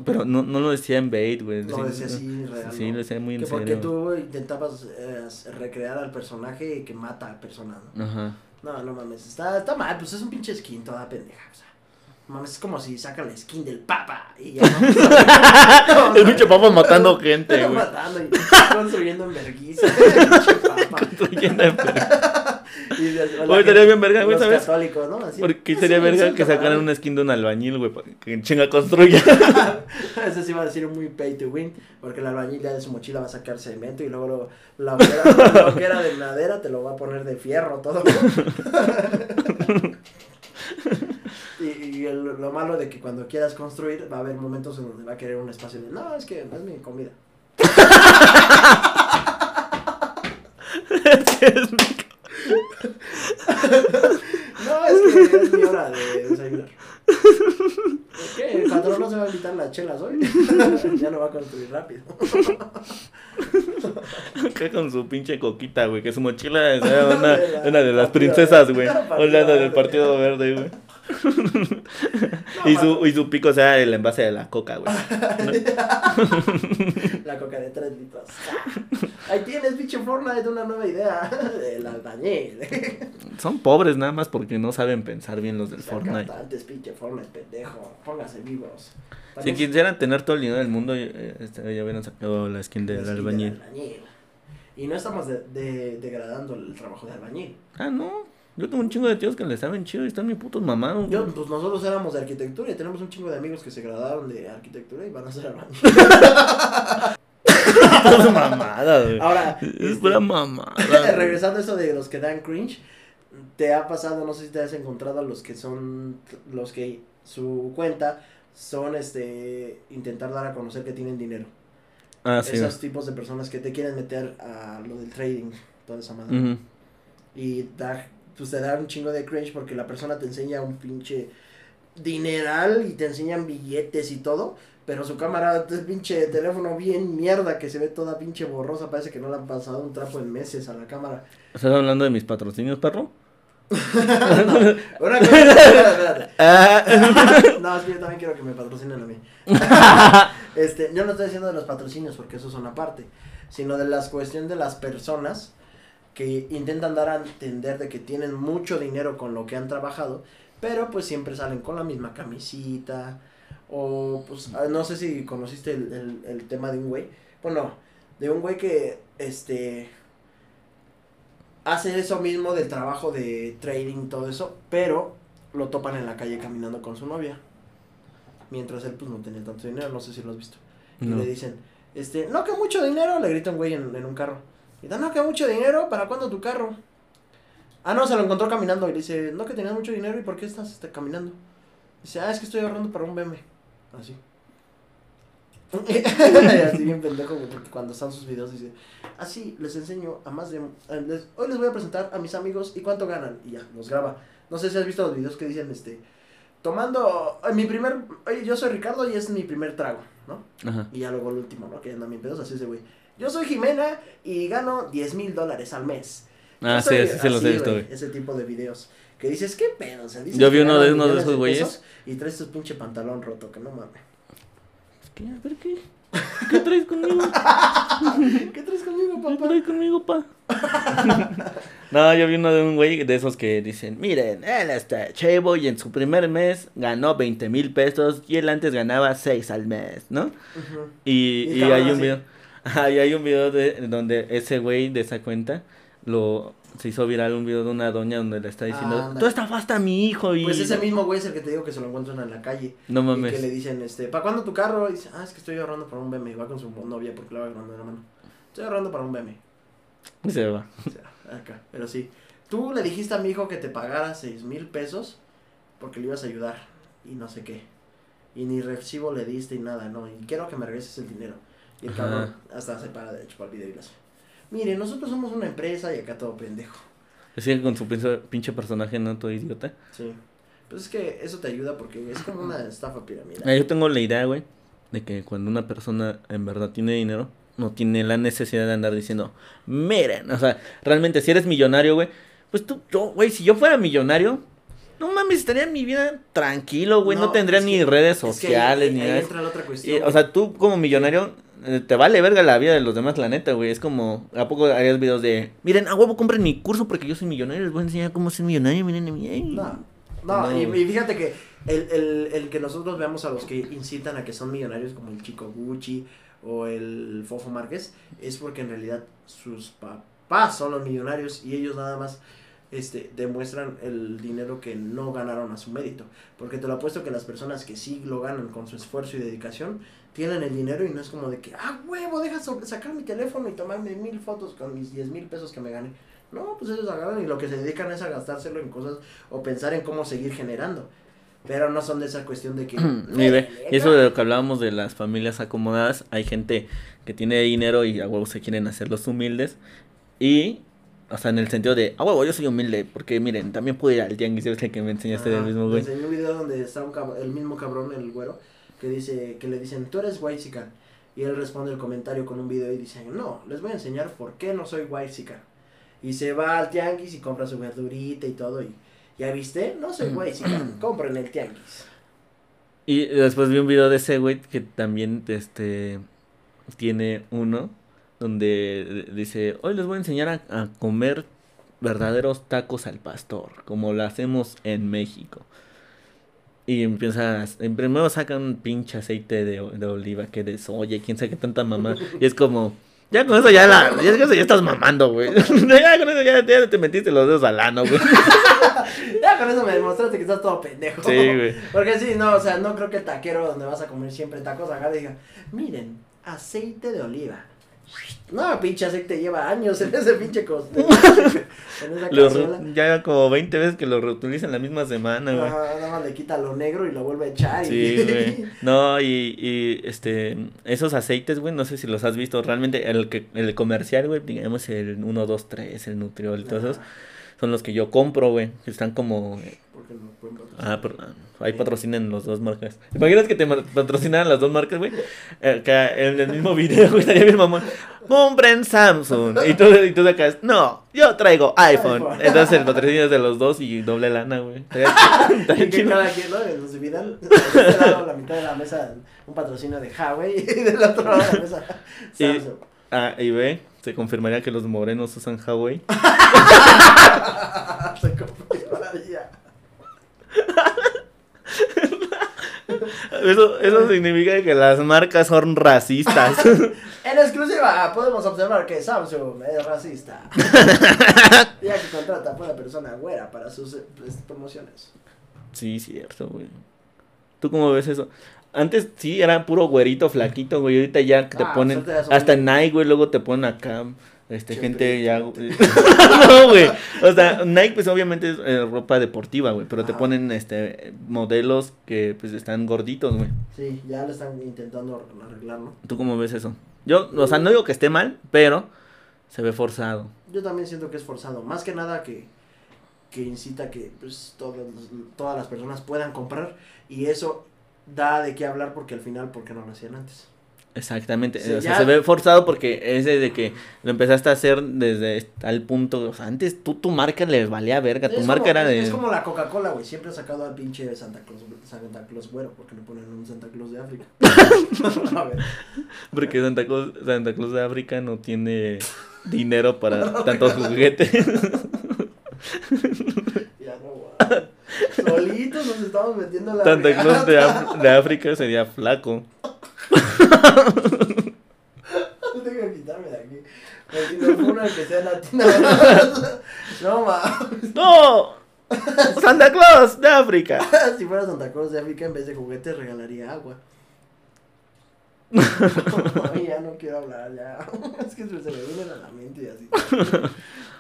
pero no, no lo decía en bait, güey. No, decía así, real. Sí, lo decía muy en Que porque serio. tú intentabas eh, recrear al personaje que mata a personas, ¿no? Ajá. No, no mames, está, está mal, pues es un pinche skin toda pendeja, o sea. no Mames, es como si sacan la skin del papa y ya no. El pinche papa matando gente, güey. matando y construyendo en vergüenza. Construyendo en Y Oye, estaría bien verga, güey, ¿sabes? católicos, ¿no? Así, ¿Por qué "Es sería un verga que sacaran una skin de un albañil, güey? Para que chinga construya. Eso sí va a decir muy pay to win, porque el albañil ya de su mochila va a sacar cemento y luego lo, la, hoguera, que de madera te lo va a poner de fierro todo. y y el- lo malo de que cuando quieras construir va a haber momentos en donde va a querer un espacio de, no, es que no es mi comida. No, es que es mi hora de desayunar. ¿Qué? El patrón no se va a invitar las chelas hoy. ya no va a construir rápido. Acá con su pinche coquita, güey. Que su mochila es una, una de las princesas, güey. O la del Partido Verde, güey. y, su, y su pico sea el envase de la coca, güey. La coca de 3 litros. Ahí tienes, pinche Fortnite, una nueva idea. El albañil. Son pobres nada más porque no saben pensar bien los del Fortnite. cantantes, pinche Fortnite, pendejo. Póngase vivos. Si quisieran tener todo el dinero del mundo, eh, este, ya hubieran sacado la skin del albañil. Y no estamos de- de- degradando el trabajo de albañil. Ah, no. Yo tengo un chingo de tíos que le saben chido y están mi putos mamados. Yo, pues nosotros éramos de arquitectura y tenemos un chingo de amigos que se graduaron de arquitectura y van a ser albañil. Todas mamadas, güey. Ahora, Es este, pura mamada. güey. regresando a eso de los que dan cringe, te ha pasado, no sé si te has encontrado a los que son, los que su cuenta son, este, intentar dar a conocer que tienen dinero. Ah, sí. Esos tipos de personas que te quieren meter a lo del trading, toda esa madre. Y da, pues te da un chingo de cringe porque la persona te enseña un pinche dineral y te enseñan billetes y todo. Pero su cámara es pinche teléfono bien mierda que se ve toda pinche borrosa. Parece que no le han pasado un trapo en meses a la cámara. ¿Estás hablando de mis patrocinios, perro? Una cosa, espérate, espérate. No, es que yo también quiero que me patrocinen a mí. Este, yo no estoy diciendo de los patrocinios porque eso son aparte, sino de las cuestión de las personas que intentan dar a entender de que tienen mucho dinero con lo que han trabajado, pero pues siempre salen con la misma camisita o pues ah, no sé si conociste el, el, el tema de un güey, bueno, de un güey que este hace eso mismo del trabajo de trading todo eso, pero lo topan en la calle caminando con su novia. Mientras él pues no tenía tanto dinero, no sé si lo has visto. Y No. le dicen, este, no que mucho dinero, le grita un güey en, en un carro. Y da, no que mucho dinero, ¿para cuándo tu carro? Ah, no, se lo encontró caminando y le dice, no que tenías mucho dinero y ¿por qué estás este, caminando? Dice, ah, es que estoy ahorrando para un BM. Así. así bien pendejo, porque cuando están sus videos dice, así les enseño a más de... les- hoy les voy a presentar a mis amigos y cuánto ganan. Y ya, los graba. No sé si has visto los videos que dicen, este, tomando, eh, mi primer, oye, yo soy Ricardo y es mi primer trago, ¿no? Ajá. Y ya luego el último, ¿no? Que andan bien pedos, así ese güey. Yo soy Jimena y gano 10 mil dólares al mes. Ah, sí, sí, se los he visto, güey. Ese tipo de videos. Que dices, ¿qué pedo? O sea, dices Yo vi uno de- uno de esos güeyes. Y traes tu pinche pantalón roto, que no mames. ¿Qué? A ver, ¿qué? ¿Qué traes conmigo? ¿Qué traes conmigo, ¿Qué papá? traes conmigo, pa? no, yo vi uno de un güey de esos que dicen, miren, él está chavo y en su primer mes ganó 20 mil pesos y él antes ganaba 6 al mes, ¿no? Y, Y hay un video, y hay un video de donde ese güey de esa cuenta lo se hizo viral un video de una doña donde le está diciendo, Ah, tú estafaste a mi hijo y Pues ese mismo güey es el que te digo que se lo encuentran en la calle. no Y que mames. le dicen, este, ¿para cuándo tu carro? Y dice, ah, es que estoy ahorrando para un BM. Y va con su novia porque le va agarrando de la mano. Estoy ahorrando para un BM. Y se va. O sea, acá. Pero sí. Tú le dijiste a mi hijo que te pagara seis mil pesos porque le ibas a ayudar y no sé qué. Y ni recibo le diste y nada, no. Y quiero que me regreses el dinero. Y el Ajá. cabrón hasta se para de chupar el video y lo hace. Mire, nosotros somos una empresa y acá todo pendejo. Sigue con su pinche, personaje, ¿no? Todo idiota. Sí. Pues es que eso te ayuda porque es como una estafa piramidal. Ah, yo tengo la idea, güey, de que cuando una persona en verdad tiene dinero, no tiene la necesidad de andar diciendo, miren, o sea, realmente si eres millonario, güey, pues tú, yo, güey, si yo fuera millonario, no mames, estaría en mi vida tranquilo, güey, no, No, tendría es ni que- redes Es que ahí- sociales, ni ahí nada. entra la otra Y, cuestión. o sea, tú como millonario, te vale verga la vida de los demás, la neta, güey. Es como, ¿a poco harías videos de, miren, a huevo compren mi curso porque yo soy millonario, les voy a enseñar cómo ser millonario, miren ay". No, no, No, y fíjate que el, el, el que nosotros veamos a los que incitan a que son millonarios, como el chico Gucci o el Fofo Márquez, es porque en realidad sus papás son los millonarios y ellos nada más este, demuestran el dinero que no ganaron a su mérito. Porque te lo apuesto que las personas que sí lo ganan con su esfuerzo y dedicación, tienen el dinero y no es como de que, ah, huevo, deja so- sacar mi teléfono y tomarme mil fotos con mis diez mil pesos que me gané. No, pues ellos agarran y lo que se dedican es a gastárselo en cosas o pensar en cómo seguir generando. Pero no son de esa cuestión de que... Ve, y eso de lo que hablábamos de las familias acomodadas, hay gente que tiene dinero y a huevo se quieren hacer los humildes. Y, o sea, en el sentido de, a huevo, yo soy humilde, porque miren, también puedo ir al tianguis, es el que me enseñaste del Ajá, mismo güey. enseñé un video donde está un el mismo cabrón, el güero, que dice, que le dicen, tú eres Whitezican. Y él responde el comentario con un video y dice, no, les voy a enseñar por qué no soy Whitezican. Y se va al tianguis y compra su verdurita y todo y... ¿Ya viste? No soy Whitezican, compren el tianguis. Y después vi un video de ese güey que también, este, tiene uno donde dice, hoy les voy a enseñar a, a comer verdaderos tacos al pastor, como lo hacemos en México. Y empiezas, primero sacan un pinche aceite de, de oliva que de soya, quién sabe qué tanta mamá. Y es como, ya con eso ya la, ya, con eso ya estás mamando, güey. ya con eso ya, ya te metiste los dedos al ano, güey. Ya con eso me demostraste que estás todo pendejo. Sí, güey. Porque sí, no, o sea, no creo que el taquero donde vas a comer siempre tacos y diga, miren, aceite de oliva. No, pinche aceite lleva años en ese pinche cos en esa Lo ya como 20 veces que lo reutilizan la misma semana, güey. Ajá, nada más le quita lo negro y lo vuelve a echar. Sí, güey. No, y, y este, esos aceites, güey, no sé si los has visto. Realmente el que el comercial, güey, digamos el 1, 2, 3, el Nutriol y todos esos, son los que yo compro, güey. Que están como... porque no pueden. Ah, pero, ah, ahí patrocinan las dos marcas. ¿Imaginas que te patrocinaran las dos marcas, güey? Eh, en el mismo video, güey, estaría bien mamón. Compren Samsung. Y tú, y tú sacas, no, yo traigo iPhone. iPhone. Entonces el patrocinio es de los dos y doble lana, güey. Y que cada quien, ¿no? Nos dividan de este lado, la mitad de la mesa, un patrocinio de Huawei y del otro lado de la mesa, Y- Samsung. Ah, y ve, se confirmaría que los morenos usan Huawei. Se confirmaría. Eso, eso significa que las marcas son racistas. En exclusiva, podemos observar que Samsung es racista. Ya que contrata a una persona güera para sus pues, promociones. sí, cierto, güey. ¿Tú cómo ves eso? Antes sí era puro güerito, flaquito, güey. Ahorita ya te Ah, ponen. Hasta en Nike, güey, luego te ponen acá. Este, Siempre gente ya. no, güey. O sea, Nike, pues obviamente es eh, ropa deportiva, güey. Pero te ponen este modelos que pues están gorditos, güey. Sí, ya lo están intentando arreglar, ¿no? ¿Tú cómo ves eso? Yo, o sea, no digo que esté mal, pero se ve forzado. Yo también siento que es forzado. Más que nada que, que incita a que pues, todos los- todas las personas puedan comprar. Y eso da de qué hablar porque al final, ¿por qué no lo hacían antes? Exactamente, Sí, o sea, ya- se ve forzado porque es de que lo empezaste a hacer desde tal punto, o sea, antes tú tu marca le valía verga, tu Es marca como- era de... Es como la Coca-Cola, güey. Siempre ha sacado al pinche Santa Claus, Santa Claus güero. porque no ponen un Santa Claus de África? a ver. Porque Santa Claus, Santa Claus de África no tiene dinero para tantos juguetes. Ya no. Solitos nos estamos metiendo en la Santa Claus de, reata. Af- de África sería flaco. Tengo que quitarme de aquí. Porque no una que sea latina. no. ¡No! ¡Santa Claus de África! Si fuera Santa Claus de África, en vez de juguetes, regalaría agua. Ay, ya no quiero hablar, ya. Es que se me viene a la mente y así.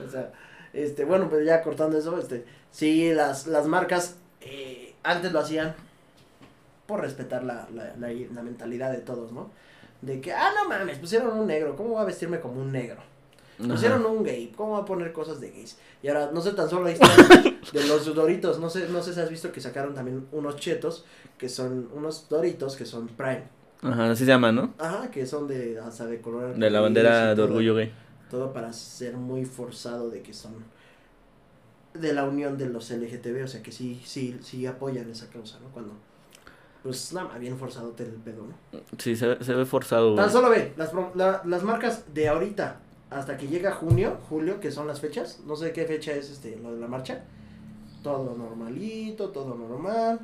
O sea, este, bueno, pero ya cortando eso, este, sí, las, las marcas eh, antes lo hacían por respetar la, la, la, la mentalidad de todos, ¿no? De que, ah, no mames, pusieron un negro, ¿cómo voy a vestirme como un negro? Pusieron un gay, ¿cómo va a poner cosas de gays? Y ahora, no sé tan solo historia de los Doritos, no sé, no sé si has visto que sacaron también unos chetos, que son unos Doritos que son Prime. Ajá, así se llama, ¿no? Ajá, que son de, de color. De la bandera de todo, orgullo gay. Todo para ser muy forzado de que son de la unión de los LGTB, o sea que sí, sí, sí apoyan esa causa, ¿no? Cuando, pues nada, bien forzado el pedo, ¿no? Sí, se, ve- se ve forzado, güey. Tan solo ve, las, la- las marcas de ahorita hasta que llega junio, julio, que son las fechas, no sé qué fecha es este, lo de la marcha, todo normalito, todo normal.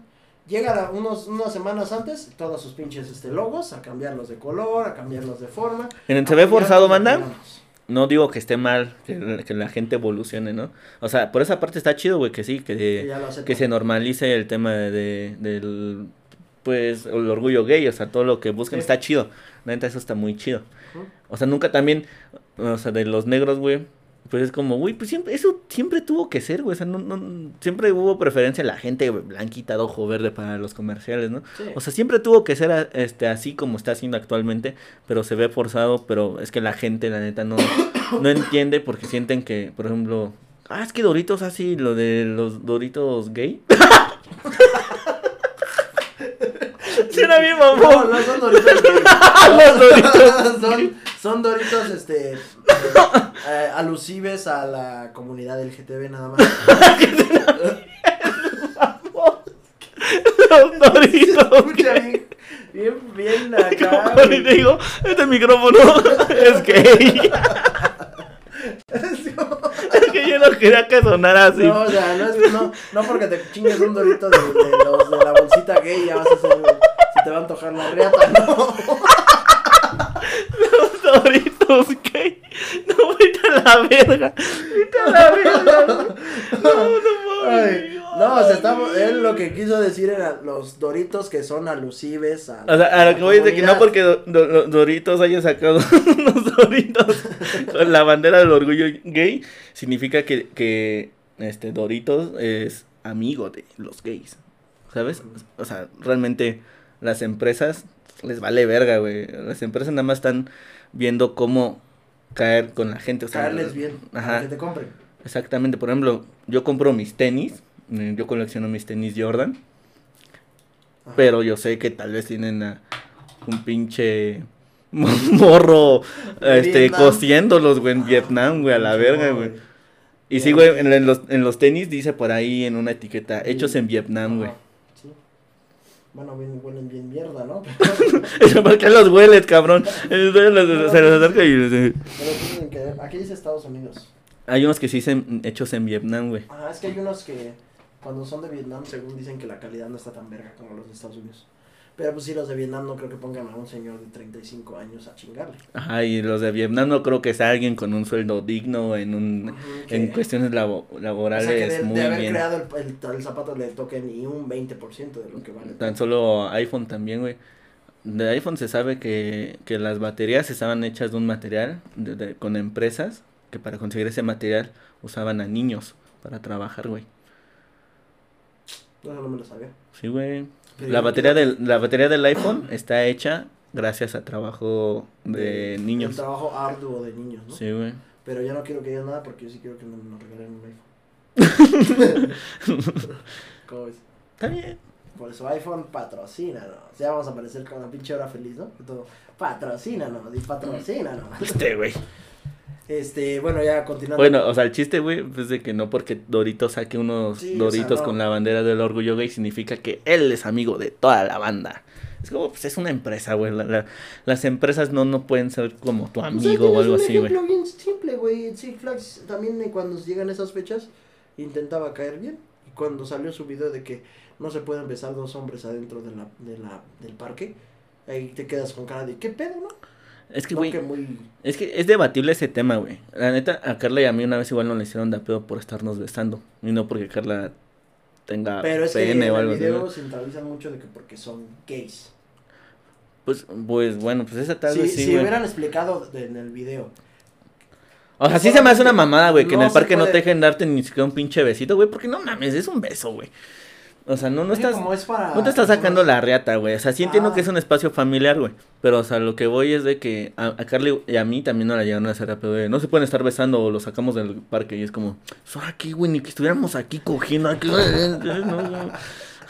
Llega la- unos, unas semanas antes, todos sus pinches este, logos, a cambiarlos de color, a cambiarlos de forma. Se ve forzado, banda. No digo que esté mal, que, que la gente evolucione, ¿no? O sea, por esa parte está chido, güey, que sí, Que que se normalice el tema de, del, pues, el orgullo gay, o sea, todo lo que buscan Sí. está chido. La neta, eso está muy chido. O sea, nunca también, o sea, de los negros, güey, pues es como, güey, pues siempre, eso siempre tuvo que ser, güey, o sea, no, no, siempre hubo preferencia la gente blanquita de ojo verde para los comerciales, ¿no? Sí. O sea, siempre tuvo que ser a- este así como está haciendo actualmente, pero se ve forzado, pero es que la gente, la neta, no, no entiende porque sienten que, por ejemplo, ah, es que Doritos así, lo de los Doritos gay. bien, No, mamón. no son doritos. Los Doritos. son, son doritos, este, eh, eh, alusives a la comunidad LGTB nada más. Los Doritos. Escucha bien, bien, bien acá. Como güey. le digo, este micrófono es gay. Es que yo no quería que sonara así. No, o sea, no, es, no, no porque te chingues un dorito de, de los de la bolsita gay ya vas a ser, si te va a antojar la riata, no. Doritos gay. No, vete a la verga. Vete a la verga. No, no mames. no, o sea, estamos, él lo que quiso decir era los doritos que son alusives a. O sea, a lo que voy es de que no porque Do- Do- Do- Doritos haya sacado unos Doritos con la bandera del orgullo gay, significa que, que este Doritos es amigo de los gays. ¿Sabes? O sea, realmente las empresas les vale verga, güey. Las empresas nada más están viendo cómo caer con la gente. O sea, Caerles bien, Ajá. que te compren. Exactamente, por ejemplo, yo compro mis tenis, eh, yo colecciono mis tenis Jordan, Ajá. pero yo sé que tal vez tienen a un pinche morro este Vietnam. cosiéndolos, güey, en Vietnam, güey, a la verga, güey. Y sí, güey, en, en los, en los tenis dice por ahí en una etiqueta, hechos en Vietnam, güey. Bueno, bien, huelen bien mierda, ¿no? ¿Por qué los hueles, cabrón? Se los acerca y... Pero tienen que ver. Aquí dice Estados Unidos. Hay unos que sí dicen hechos en Vietnam, güey. Ah, es que hay unos que cuando son de Vietnam, según dicen que la calidad no está tan verga como los de Estados Unidos. Pero pues sí, los de Vietnam no creo que pongan a un señor de 35 años a chingarle. Ajá, y los de Vietnam no creo que sea alguien con un sueldo digno en un... En cuestiones labo- o laborales sea, que de, muy de haber bien. creado el, el, el zapato le toque ni un 20% de lo que vale. Tan solo iPhone también, güey. De iPhone se sabe que, que las baterías estaban hechas de un material de- de- con empresas que para conseguir ese material usaban a niños para trabajar, güey. No, no me lo sabía. Sí, güey. La batería del, la batería del iPhone está hecha gracias a trabajo de niños. trabajo arduo de niños, ¿no? Sí, güey. Pero yo no quiero que digan nada porque yo sí quiero que nos, nos regalen un iPhone. ¿Cómo ves? Está bien. Por eso iPhone patrocínanos. Ya vamos a aparecer con la pinche hora feliz, ¿no? Todo, patrocínanos, y patrocínanos. Este, güey. Este, bueno, ya continuando. Bueno, o sea, el chiste, güey, es de que no porque Doritos saque unos Sí, o Doritos sea, no. con la bandera del orgullo gay significa que él es amigo de toda la banda. Es como, pues es una empresa, güey. la- la- las empresas no, no pueden ser como tu Pues ahí amigo o algo un así, güey. bien simple, güey. Six Flags también eh, cuando llegan esas fechas intentaba caer bien. Y cuando salió su video de que no se pueden besar dos hombres adentro de la, de la, del parque, ahí te quedas con cara de ¿qué pedo, no? Es que, No, güey, muy... es que es debatible ese tema, güey. La neta, a Carla y a mí una vez igual nos le hicieron de a pedo por estarnos besando. Y no porque Carla tenga Pero es que o algo el así. video güey. centralizan mucho de que porque son gays. Pues, pues, bueno, pues esa tal Si, vez sí, si hubieran explicado de- en el video. O sea, sí se me hace una mamada, güey, que en No el se parque no te dejen darte ni siquiera un pinche besito, güey, porque no mames, es un beso, güey. O sea, no, no estás, como es para no te estás sacando la reata, güey. O sea, sí entiendo Ah. que es un espacio familiar, güey. Pero, o sea, lo que voy es de que a, a Carly y a mí también nos la llegaron a hacer no se pueden estar besando o lo sacamos del parque. Y es como, "Pues, ahora aquí, güey, ni que estuviéramos aquí cogiendo aquí. no, no.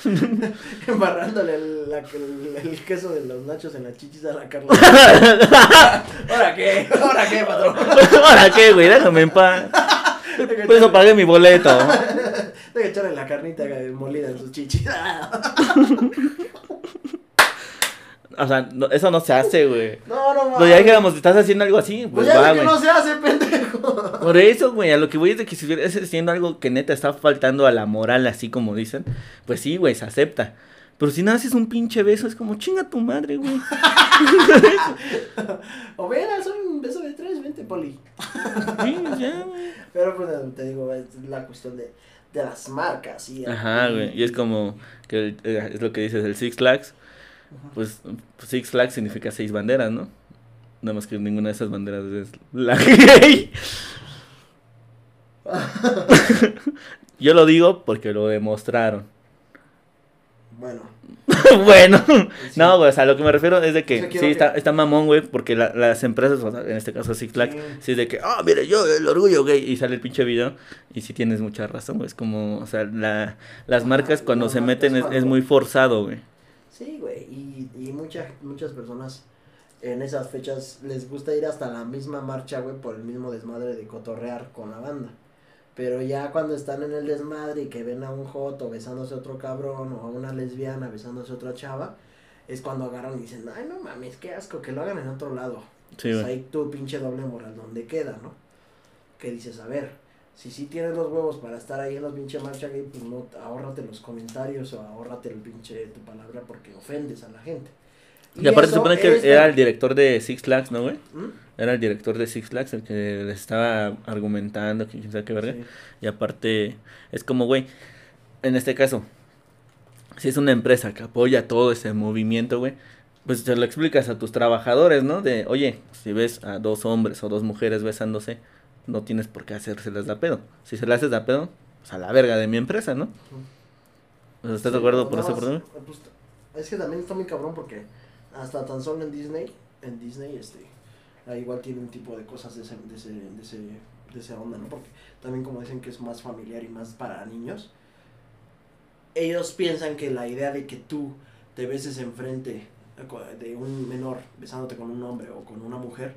Embarrándole el, la- el- el queso de los nachos en las chichis a la Carla. ¿Ahora qué? ¿Ahora qué, patrón? ¿Ahora qué, güey? Déjame en paz. Por eso pagué mi boleto. Deja echarle la carnita molida en sus chichis. O sea, no- eso no se hace, güey. No, no Lo mames. ya dijéramos, ¿estás haciendo algo así? Pues Pues ya va, que no se hace, pendejo. Por eso, güey, a lo que voy es de que si estuvieras haciendo algo que neta está faltando a la moral, así como dicen, pues sí, güey, se acepta. Pero si no haces un pinche beso, es como chinga tu madre, güey. O verás, soy un beso de tres, vente, poli. Sí, ya, güey. Pero pues te digo, es la cuestión de, de las marcas. Y, Ajá, güey. Y es como que el- eh, es lo que dices, el Six Flags. Pues Six Flags significa seis banderas, ¿no? Nada más que ninguna de esas banderas es la gay. Yo lo digo porque lo demostraron. Bueno, bueno, Sí. no, güey, o sea, lo que me refiero es de O que sea, sí está, está mamón, güey, porque la- las empresas, o sea, en este caso Six Flags, Sí. sí es de que, ah, mire, yo, el orgullo gay, y sale el pinche video, y sí tienes mucha razón, güey, es como, o sea, la, las marcas cuando se meten es, es muy forzado, güey. sí, güey. Y, y muchas muchas personas en esas fechas les gusta ir hasta la misma marcha, güey, por el mismo desmadre de cotorrear con la banda. Pero ya cuando están en el desmadre y que ven a un joto besándose a otro cabrón o a una lesbiana besándose a otra chava, es cuando agarran y dicen, ay, no mames, qué asco, que lo hagan en otro lado. Sí, pues ahí tu pinche doble moral donde queda, ¿no? Que dices, a ver, si sí tienes los huevos para estar ahí en la pinche marcha gay, pues no, ahórrate los comentarios o ahórrate el pinche tu palabra porque ofendes a la gente. Y aparte se eso supone que era el director de Six Flags, ¿no, güey? ¿Mm? Era el director de Six Flags el que les estaba argumentando, que quién sabe qué verga. Sí. Y aparte, es como, güey, en este caso, si es una empresa que apoya todo ese movimiento, güey, pues te lo explicas a tus trabajadores, ¿no? De, oye, si ves a dos hombres o dos mujeres besándose, no tienes por qué hacérselas da pedo. Si se las haces da pedo, pues a la verga de mi empresa, ¿no? ¿Estás de acuerdo por ese problema? pues, es que también está muy cabrón porque hasta tan solo en Disney, en Disney, este, igual tiene un tipo de cosas de ese, de ese, de ese, de esa onda, ¿no? Porque también como dicen que es más familiar y más para niños, ellos piensan que la idea de que tú te beses enfrente de un menor besándote con un hombre o con una mujer,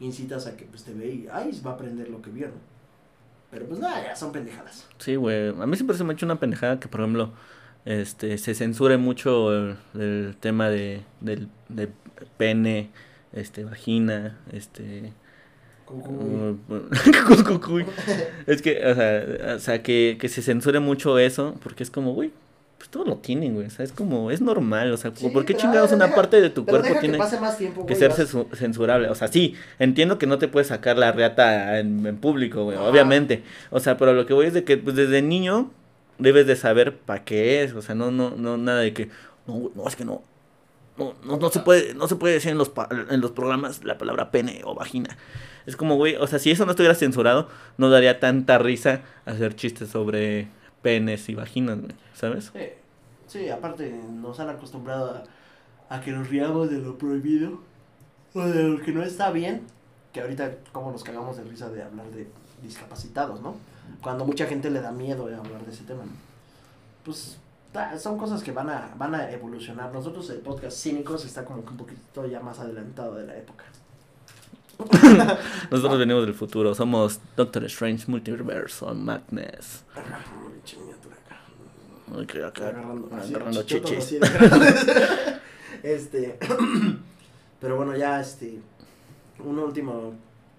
incitas a que pues te ve y ay, va a aprender lo que vio, ¿no? Pero pues nada, ya son pendejadas. Sí, güey. A mí siempre se me ha hecho una pendejada que, por ejemplo, este, se censure mucho el, el tema de, del, de pene, este, vagina, este... Cucuy. es que, o sea, o sea que, que se censure mucho eso, porque es como, güey, pues todo lo tienen, güey. O sea, es como, es normal. O sea, Sí, ¿por qué chingados deja- una parte de tu cuerpo tiene que tiempo, que güey, ser vas- censu- censurable. O sea, sí, entiendo que no te puedes sacar la reata en, en público, güey, obviamente. O sea, pero lo que voy es de que pues, desde niño debes de saber para qué es. O sea, no, no, no, nada de que, no, no, es que no. No, no, no se puede, no se puede decir en los, pa- en los programas la palabra pene o vagina. Es como, güey, o sea, si eso no estuviera censurado, no daría tanta risa hacer chistes sobre penes y vaginas, ¿sabes? Sí, sí, aparte nos han acostumbrado a, a que nos riamos de lo prohibido o de lo que no está bien. Que ahorita como nos cagamos de risa de hablar de discapacitados, ¿no? Cuando mucha gente le da miedo de hablar de ese tema. ¿no? Pues ta- son cosas que van a, van a evolucionar. Nosotros el podcast Cínicos está como que un poquito ya más adelantado de la época. Nosotros venimos del futuro, somos Doctor Strange Multiverse on Madness. Miniatura acá. Agarrando, agarrando chichis. este, pero bueno, ya este, un último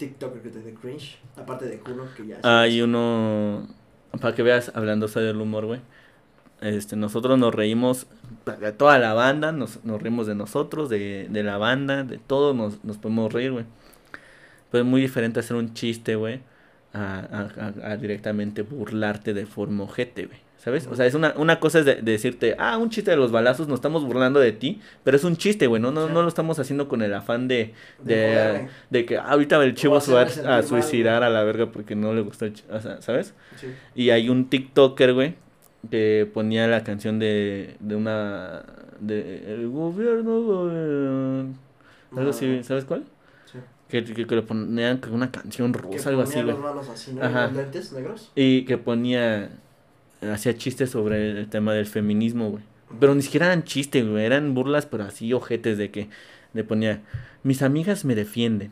TikTok que te dé cringe, aparte de Kuno, que ya. Hay uno, para que veas, hablando sobre el humor, güey. Este, nosotros nos reímos de toda la banda, nos, nos reímos de nosotros, de, de la banda, de todo, nos, nos podemos reír, güey. Pero es muy diferente hacer un chiste, güey, a, a- a- a directamente burlarte de forma ojete, güey. ¿Sabes? O sea, es una, una cosa es de, de decirte, ah, un chiste de los balazos, nos estamos burlando de ti, pero es un chiste, güey, no, no, no lo estamos haciendo con el afán de, De de, que ah, ahorita el chivo se va a suicidar a la verga porque no le gustó el o sea, ¿sabes? Sí. Y hay un TikToker, güey, que ponía la canción de, de una... de El gobierno... güey, Algo así, ¿sabes cuál? sí. Que, que, que le ponían con una canción rusa, algo así, ponía güey. las manos así, ¿no? Ajá. Los lentes negros. Y que ponía... Hacía chistes sobre el tema del feminismo, güey. Pero ni siquiera eran chistes, güey. Eran burlas, pero así ojetes de que... Le ponía... Mis amigas me defienden.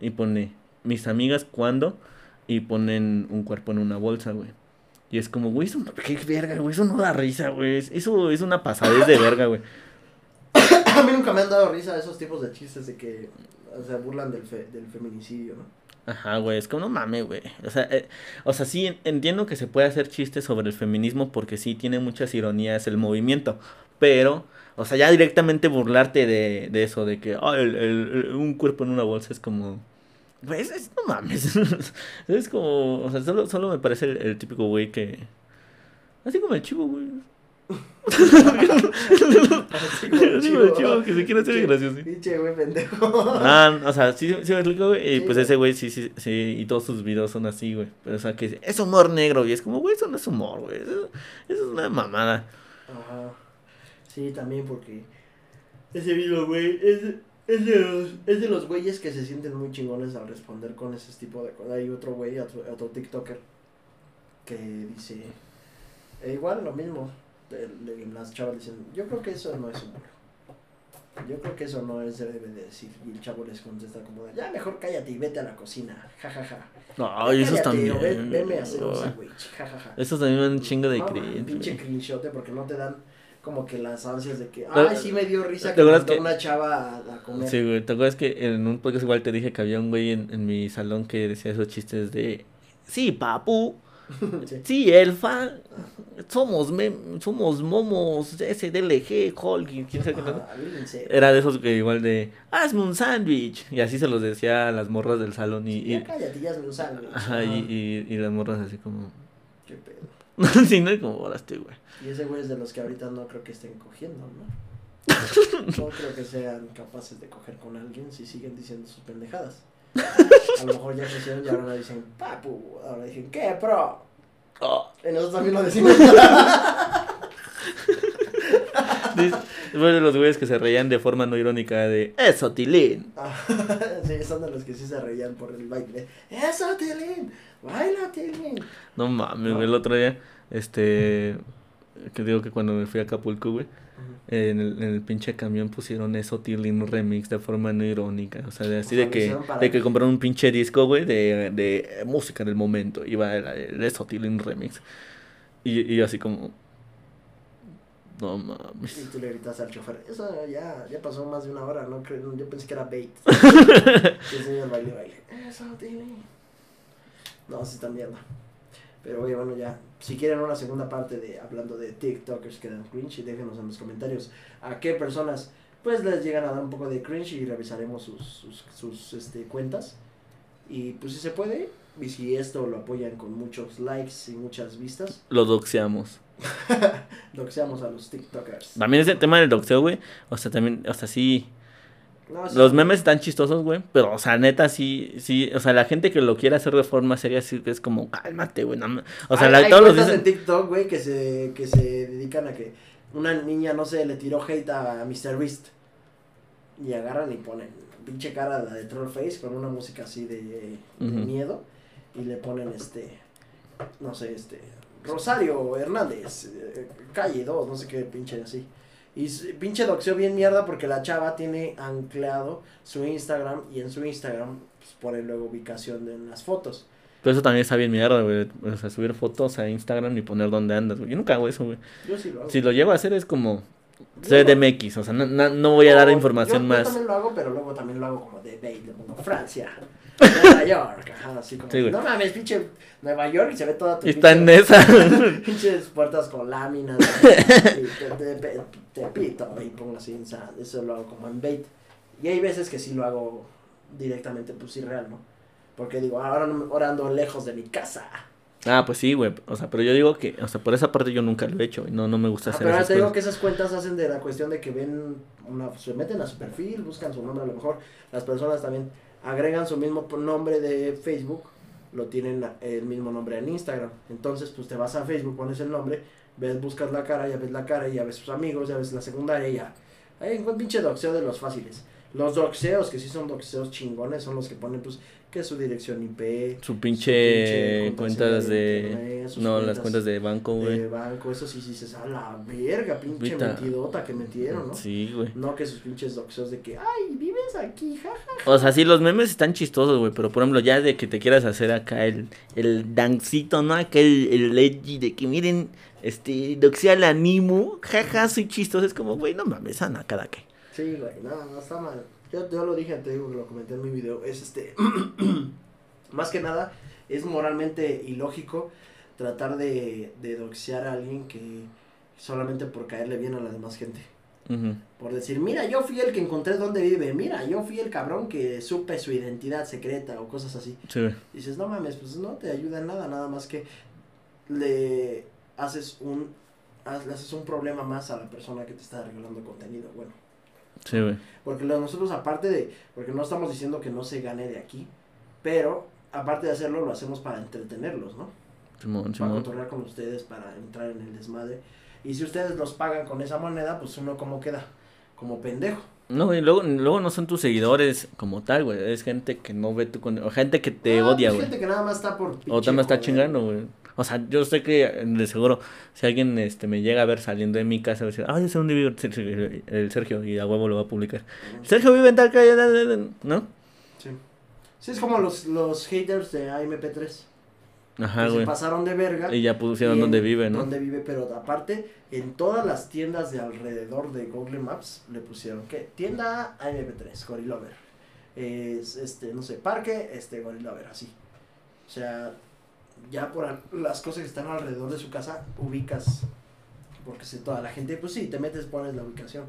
Y pone... Mis amigas cuando... Y ponen un cuerpo en una bolsa, güey. Y es como, güey, eso no, qué verga, güey, eso no da risa, güey. Eso es una pasadez de verga, güey. A mí nunca me han dado risa esos tipos de chistes de que o sea, burlan del, fe- del feminicidio, ¿no? Ajá, güey, es como no mames, güey. O sea, eh, o sea, sí en- entiendo que se puede hacer chistes sobre el feminismo porque sí tiene muchas ironías el movimiento, pero, o sea, ya directamente burlarte de, de eso, de que, ah, el, el- un cuerpo en una bolsa es como, güey, es, no mames. es como, o sea, solo, solo me parece el típico güey que, así como el chivo, güey. Chivo que se quiere hacer gracioso. Pinche güey pendejo. Ah, o sea, sí, sí me explico, güey. Y pues ese güey sí, sí, sí, y todos sus videos son así, güey. Pero o sea, que es humor negro, y es como, güey, eso no es humor, güey. Eso, eso es una mamada. Ajá. Sí, también porque ese video, güey, es, es, de los, es de los güeyes que se sienten muy chingones al responder con ese tipo de cosas. Hay otro güey, otro, otro TikToker, que dice, e igual lo mismo. Las chavas dicen, yo creo que eso no es humor. Yo creo que eso no es, se debe de decir. Y el chavo les contesta como, de, ya mejor cállate y vete a la cocina. Ja, ja, ja. Ay, esos Cállate, o también. ve- Veme a hacer un sándwich. Ja, ja, ja. Esos también me dan un chingo de No, cringe, Pinche crinchote porque no te dan como que las ansias de que, ay, sí me dio risa ¿te que mandó que- una chava a, a comer. Sí, güey. ¿Te acuerdas que en un podcast igual te dije que había un güey en, en mi salón que decía esos chistes de. Sí, papu. Sí. Sí, elfa. Somos, mem- somos momos, SDLG, Hulk, y quién sabe qué. Ah. Era de esos que igual de. Hazme un sándwich. Y así se los decía a las morras del salón. Y, Ya y, cállate, ya hazme un sándwich. ajá, y, y, y las morras así como. Qué pedo. sí, no, y como volaste, güey. Y ese güey es de los que ahorita no creo que estén cogiendo, ¿no? No creo que sean capaces de coger con alguien si siguen diciendo sus pendejadas. A lo mejor ya crecieron y ahora no dicen, papu, ahora dicen, ¿qué, pro? Oh. Y nosotros también lo decimos. Fue de los güeyes que se reían de forma no irónica de. Eso, Tilín. Ah, sí, son de los que sí se reían por el baile. ¡Eso, Tilín! ¡Baila, Tilín! No mames, güey, el otro día, este, que digo que cuando me fui a Acapulco, güey, en el, en el pinche camión pusieron eso, Tilín Remix, de forma no irónica, o sea, de, así O sea, de que, de que compraron un pinche disco, güey, de, de música del momento, iba el, el eso, Tilín Remix, y, y así como, no mames, Y tú le gritas al chofer, eso ya, ya pasó más de una hora, no yo pensé que era bait. y el señor baile, baile. Eso, Tilín. No, sí está mierda. Pero oye, bueno, ya, si quieren una segunda parte de hablando de TikTokers que dan cringe, déjenos en los comentarios a qué personas pues les llegan a dar un poco de cringe y revisaremos sus, sus, sus este, cuentas. Y pues si se puede, y si esto lo apoyan con muchos likes y muchas vistas, lo doxeamos. doxeamos a los TikTokers. También ese tema del doxeo, güey, o sea, también, o sea, sí, No, sí, Los memes están chistosos, güey, pero, o sea, neta, sí, sí, o sea, la gente que lo quiere hacer de forma seria, sí es como, cálmate, güey, no me-". O sea, hay, la- hay todos los dicen, en TikTok, güey, que se, que se dedican a que una niña, no sé, le tiró hate a, a Mr. Beast. Y agarran y ponen pinche cara la de Trollface con una música así de, miedo. Y le ponen este, no sé, este, Rosario Hernández, eh, calle 2, no sé qué pinche así. Y pinche doxeo bien mierda porque la chava tiene anclado su Instagram y en su Instagram pues, pone luego ubicación de en las fotos. pero eso también está bien mierda, güey, o sea, subir fotos a Instagram y poner dónde andas, güey, yo nunca hago eso, güey, Yo sí lo hago. si lo llevo a hacer es como CDMX, o sea, no, no, no voy a dar información yo- más, Yo también lo hago, pero luego también lo hago como de bait, le pongo Francia, Nueva York, ajá, así como. Sí, güey. no mames, pinche Nueva York y se ve toda tu y está en esa, pinches puertas con láminas, y te, te- pito y pongo así, o sea, eso lo hago como en bait. Y hay veces que sí lo hago directamente, pues sí, real, ¿no? Porque digo, ahora, no ahora ando lejos de mi casa. ah, pues sí, güey, o sea, pero yo digo que, o sea, por esa parte yo nunca lo he hecho, y no, no me gusta Ah, hacer pero esas te digo cosas. que esas cuentas hacen de la cuestión de que ven, una, se meten a su perfil, buscan su nombre, a lo mejor las personas también agregan su mismo nombre de Facebook, lo tienen el mismo nombre en Instagram. Entonces, pues te vas a Facebook, pones el nombre, ves, buscas la cara, ya ves la cara, ya ves sus amigos, ya ves la secundaria, ya. Hay un pinche doxeo de los fáciles. Los doxeos, que sí son doxeos chingones, son los que ponen, pues, que su dirección IP, Su su pinche cuentas de, internet, no, las cuentas de banco, güey, de banco, eso sí, sí, dices, a la verga, pinche mentidota que metieron, ¿no? sí, güey. No que sus pinches doxeos de que, ay, vives aquí, jaja. O sea, sí, los memes están chistosos, güey, pero por ejemplo, ya de que te quieras hacer acá el, el dancito, ¿no? Acá el, edgy de que miren, este, doxea al animo, jaja, soy chistoso, es como, güey, no mames, ana, cada que. Sí, güey, no, no está mal. Yo, yo lo dije, te digo que lo comenté en mi video, es este, más que nada, es moralmente ilógico tratar de, de doxear a alguien que solamente por caerle bien a la demás gente. Por decir, mira, yo fui el que encontré dónde vive, mira, yo fui el cabrón que supe su identidad secreta o cosas así. Sí. Dices, no mames, pues no te ayuda en nada, nada más que le haces un le haces un problema más a la persona que te está regalando contenido, bueno. Sí, güey. Porque nosotros aparte de, porque no estamos diciendo que no se gane de aquí, pero aparte de hacerlo lo hacemos para entretenerlos, ¿no? Simón, Para Simón. con ustedes, para entrar en el desmadre. Y si ustedes los pagan con esa moneda, pues uno como queda, como pendejo. No, güey, luego, luego no son tus seguidores como tal, güey, es gente que no ve tu contenido, o gente que te Ah, odia, pues güey. gente que nada más está por O chingando, güey. O sea, yo sé que de seguro, si alguien este me llega a ver saliendo de mi casa, va a decir, ay, ese dónde vive el Sergio", y a huevo lo va a publicar. Sergio vive en tal calle, ¿no? Sí. Sí, es como los, los haters de AMP3. Ajá, que se güey. pasaron de verga. Y ya pusieron dónde vive, ¿no? Dónde vive, pero aparte, en todas las tiendas de alrededor de Google Maps le pusieron que tienda AMP3, Gorilover. Es, este, no sé, parque, este, Gorilover, así. O sea, ya por las cosas que están alrededor de su casa, ubicas. Porque si toda la gente, pues sí, te metes, pones la ubicación,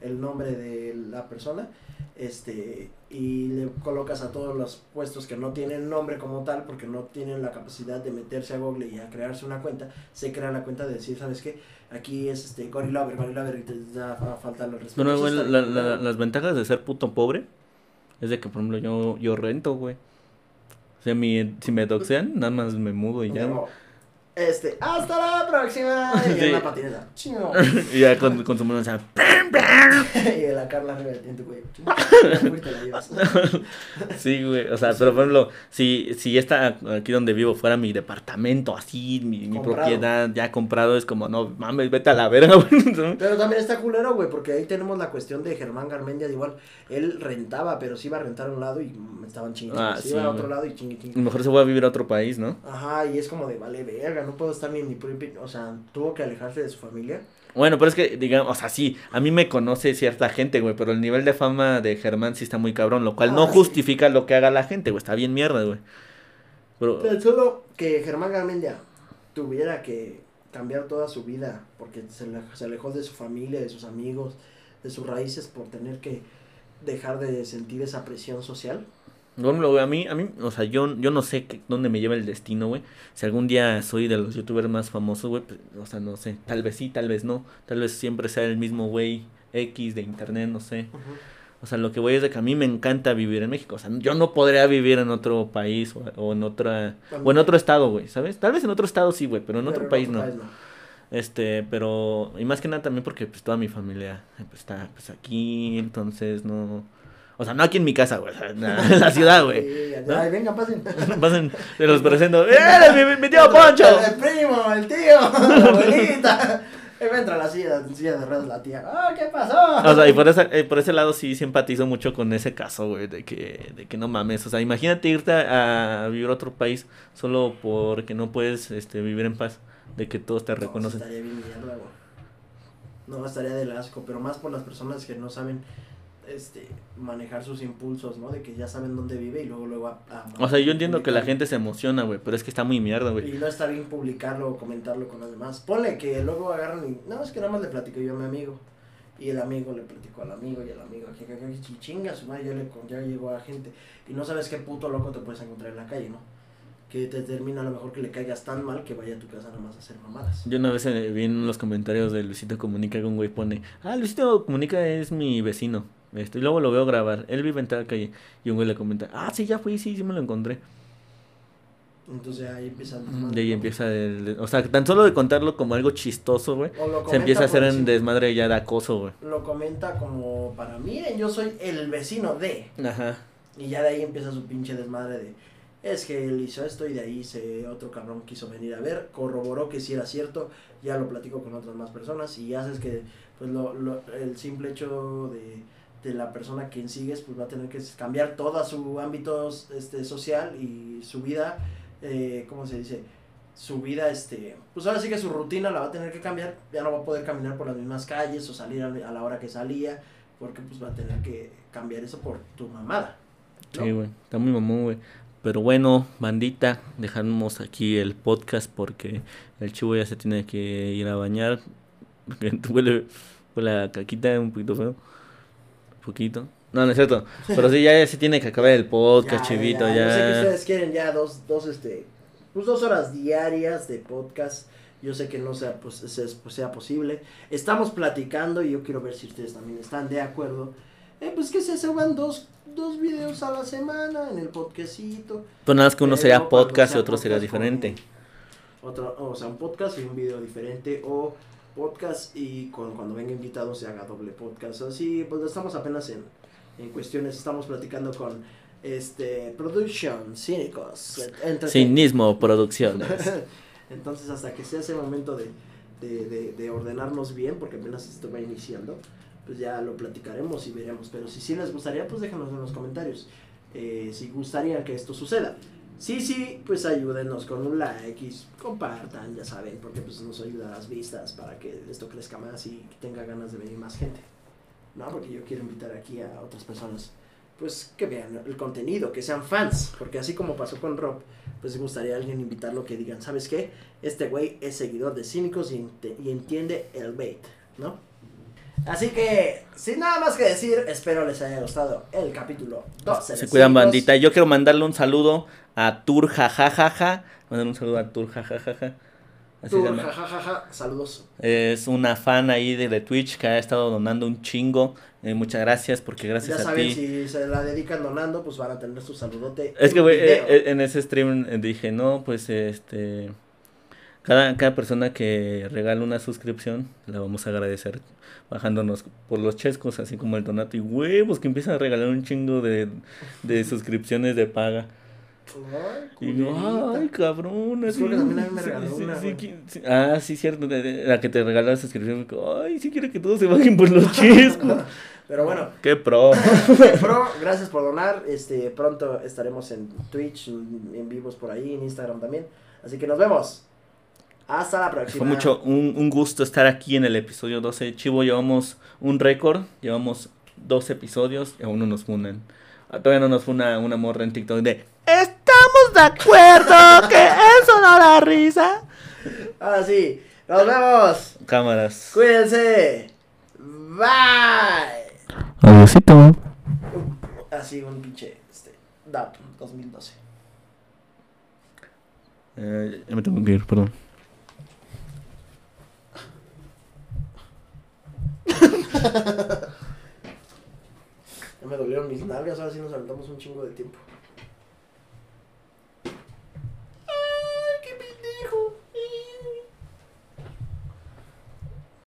el nombre de la persona, este, y le colocas a todos los puestos que no tienen nombre como tal, porque no tienen la capacidad de meterse a Google y a crearse una cuenta, se crea la cuenta de decir, ¿sabes qué? Aquí es este Gorilover, Gorilover, y te da fa- falta los respetos. Bueno, güey, Está la- la- las ventajas de ser puto pobre es de que, por ejemplo, yo, yo rento, güey. O sea, mi, si me doxean, nada más me mudo y ya. güey. Este, hasta la próxima. Y Sí. en la patineta. Chingo. y ya con, con su mano, o sea, y la Carla. Te la llevas. sí, güey. O sea, pero por ejemplo, si, si esta aquí donde vivo fuera mi departamento, así, mi, mi propiedad ya comprado, es como, no mames, vete a la verga, güey. Pero también está culero, güey, porque ahí tenemos la cuestión de Germán Garmendia. Igual, él rentaba, pero sí iba a rentar a un lado y me estaban chingando. Ah, se sí, iba a otro lado y chingue, chingue. mejor se fue a vivir a otro país, ¿no? Ajá, y es como de, vale, verga, no puedo estar ni en mi propio. O sea, tuvo que alejarse de su familia. Bueno, pero es que, digamos, o sea, sí, a mí me conoce cierta gente, güey, pero el nivel de fama de Germán sí está muy cabrón, lo cual Ah, no sí. justifica lo que haga la gente, güey, está bien mierda, güey. Pero, Tan solo que Germán Garmendia tuviera que cambiar toda su vida porque se, le- se alejó de su familia, de sus amigos, de sus raíces por tener que dejar de sentir esa presión social. Bueno, güey, a mí, a mí, o sea, yo, yo no sé qué- dónde me lleva el destino, güey. Si algún día soy de los youtubers más famosos, güey, pues, o sea, no sé, tal vez sí, tal vez no, tal vez siempre sea el mismo güey X de internet, no sé. O sea, lo que voy es de que a mí me encanta vivir en México. O sea, yo no podría vivir en otro país o, o en otra o en otro estado, güey, ¿sabes? Tal vez en otro estado sí, güey, pero en otro Pero país no. Este, pero y más que nada también porque pues toda mi familia eh, pues, está pues aquí, entonces no o sea, no aquí en mi casa, güey, en la, ciudad, güey. Sí, ¿no? Ay, venga, pasen. Pasen, se los presento. ¡Eh, mi, mi tío Poncho! El primo, el tío, la abuelita. Me entra la silla, silla de ruedas la tía. Ah, ¿qué pasó? O sea, y por, esa, eh, por ese lado sí simpatizo mucho con ese caso, güey, de que, de que no mames. O sea, imagínate irte a, a vivir a otro país solo porque no puedes este, vivir en paz, de que todos te No, reconocen. estaría bien mierda, güey. No, estaría del asco, pero más por las personas que no saben este manejar sus impulsos, ¿no? De que ya saben dónde vive y luego luego a, a- O sea, yo entiendo que la gente se emociona, güey, pero es que está muy mierda, güey. Y no está bien publicarlo o comentarlo con los demás. Ponle que luego agarran y. No, es que nada más le platico yo a mi amigo. Y el amigo le platicó al amigo y el amigo que, que, que, chinga su madre, ya, le, ya llegó a gente. Y no sabes qué puto loco te puedes encontrar en la calle, ¿no? Que te termina a lo mejor que le caigas tan mal que vaya a tu casa nada más a hacer mamadas. Yo una vez eh, vi en los comentarios de Luisito Comunica que un güey pone, ah, Luisito Comunica es mi vecino. Este, y luego lo veo grabar. Él vive en tal calle. Y un güey le comenta, ah, sí, ya fui, sí, sí me lo encontré. Entonces ahí empieza el desmadre, ahí empieza el... O sea, tan solo de contarlo como algo chistoso, güey. Se empieza a hacer en desmadre ya de acoso, güey. Lo comenta como para, miren, yo soy el vecino de. Ajá. Y ya de ahí empieza su pinche desmadre de. Es que él hizo esto y de ahí se otro cabrón quiso venir a ver, corroboró que sí era cierto, ya lo platico con otras más personas y haces que pues lo, lo- el simple hecho de, de la persona quien sigues pues va a tener que cambiar todo su ámbito este social y su vida, eh, ¿cómo se dice? Su vida, este, pues ahora sí que su rutina la va a tener que cambiar, ya no va a poder caminar por las mismas calles o salir a, la hora que salía, porque pues va a tener que cambiar eso por tu mamada. Sí, güey. Está muy mamón, güey. Pero bueno, bandita, dejamos aquí el podcast porque el chivo ya se tiene que ir a bañar. Porque huele, huele a caquita un poquito feo. Poquito. No, no es cierto. Pero sí, ya, ya se tiene que acabar el podcast, chivito. Ya, Yo sé que ustedes quieren ya dos, dos, este, pues dos horas diarias de podcast. Yo sé que no sea, pues, se- pues, sea posible. Estamos platicando y yo quiero ver si ustedes también están de acuerdo. Eh, pues que se suban dos, dos videos a la semana en el podcastito. Pues nada más que uno Pero sería podcast y sea otro sería podcast con- diferente. Otro, o sea, un podcast y un video diferente. O podcast y con, cuando venga invitado se haga doble podcast. Así, pues estamos apenas en, en cuestiones. Estamos platicando con este Production Cínicos. Cinismo Producciones. Entonces, hasta que sea ese momento de, de, de, de ordenarnos bien, porque apenas esto va iniciando, pues ya lo platicaremos y veremos. Pero si sí les gustaría, pues déjanos en los comentarios. eh, si gustaría que esto suceda. Sí, sí, pues ayúdenos con un like y compartan, ya saben, porque pues nos ayuda a las vistas para que esto crezca más y tenga ganas de venir más gente. No, porque yo quiero invitar aquí a otras personas, pues que vean el contenido, que sean fans, porque así como pasó con Rob, pues me gustaría a alguien invitarlo que digan, ¿sabes qué? Este güey es seguidor de Cínicos y entiende el bait, ¿no? Así que, sin nada más que decir, espero les haya gustado el capítulo 12. de Se cuidan bandita. Yo quiero mandarle un saludo a Tur jajajaja. Mandarle un saludo a Tur jajajaja. Así llama. jajajaja, saludos. Es una fan ahí de, de Twitch que ha estado donando un chingo. Eh, muchas gracias porque gracias ya a saben, ti. si se la dedican donando, pues van a tener su saludote. Es que, güey, eh, eh, en ese stream dije, no, pues, este... Cada, cada persona que regala una suscripción, la vamos a agradecer bajándonos por los chescos, así como el donato y huevos que empiezan a regalar un chingo de, de suscripciones de paga. Ay, Y ay, cabrón. Así, que también a mí me regaló sí, una, sí, sí. Ah, sí, cierto. La que te regaló la suscripción. Ay, sí quiere que todos se bajen por los chescos. Pero bueno, Qué pro. Pro, gracias por donar. Este, pronto estaremos en Twitch, en, en vivos por ahí, en Instagram también. Así que nos vemos. Hasta la próxima. Fue mucho un, un gusto estar aquí en el episodio 12. Chivo, llevamos un récord. Llevamos dos episodios y aún no nos funan. Ah, Todavía no nos funa una morra en TikTok de Estamos de acuerdo que eso no da risa. Ahora sí, nos vemos. Cámaras. Cuídense. Bye. Adiósito. Así un pinche este, DAP 2012. Eh, ya me tengo que ir, perdón. Ya me dolieron mis nalgas, ahora sí nos aventamos un chingo de tiempo.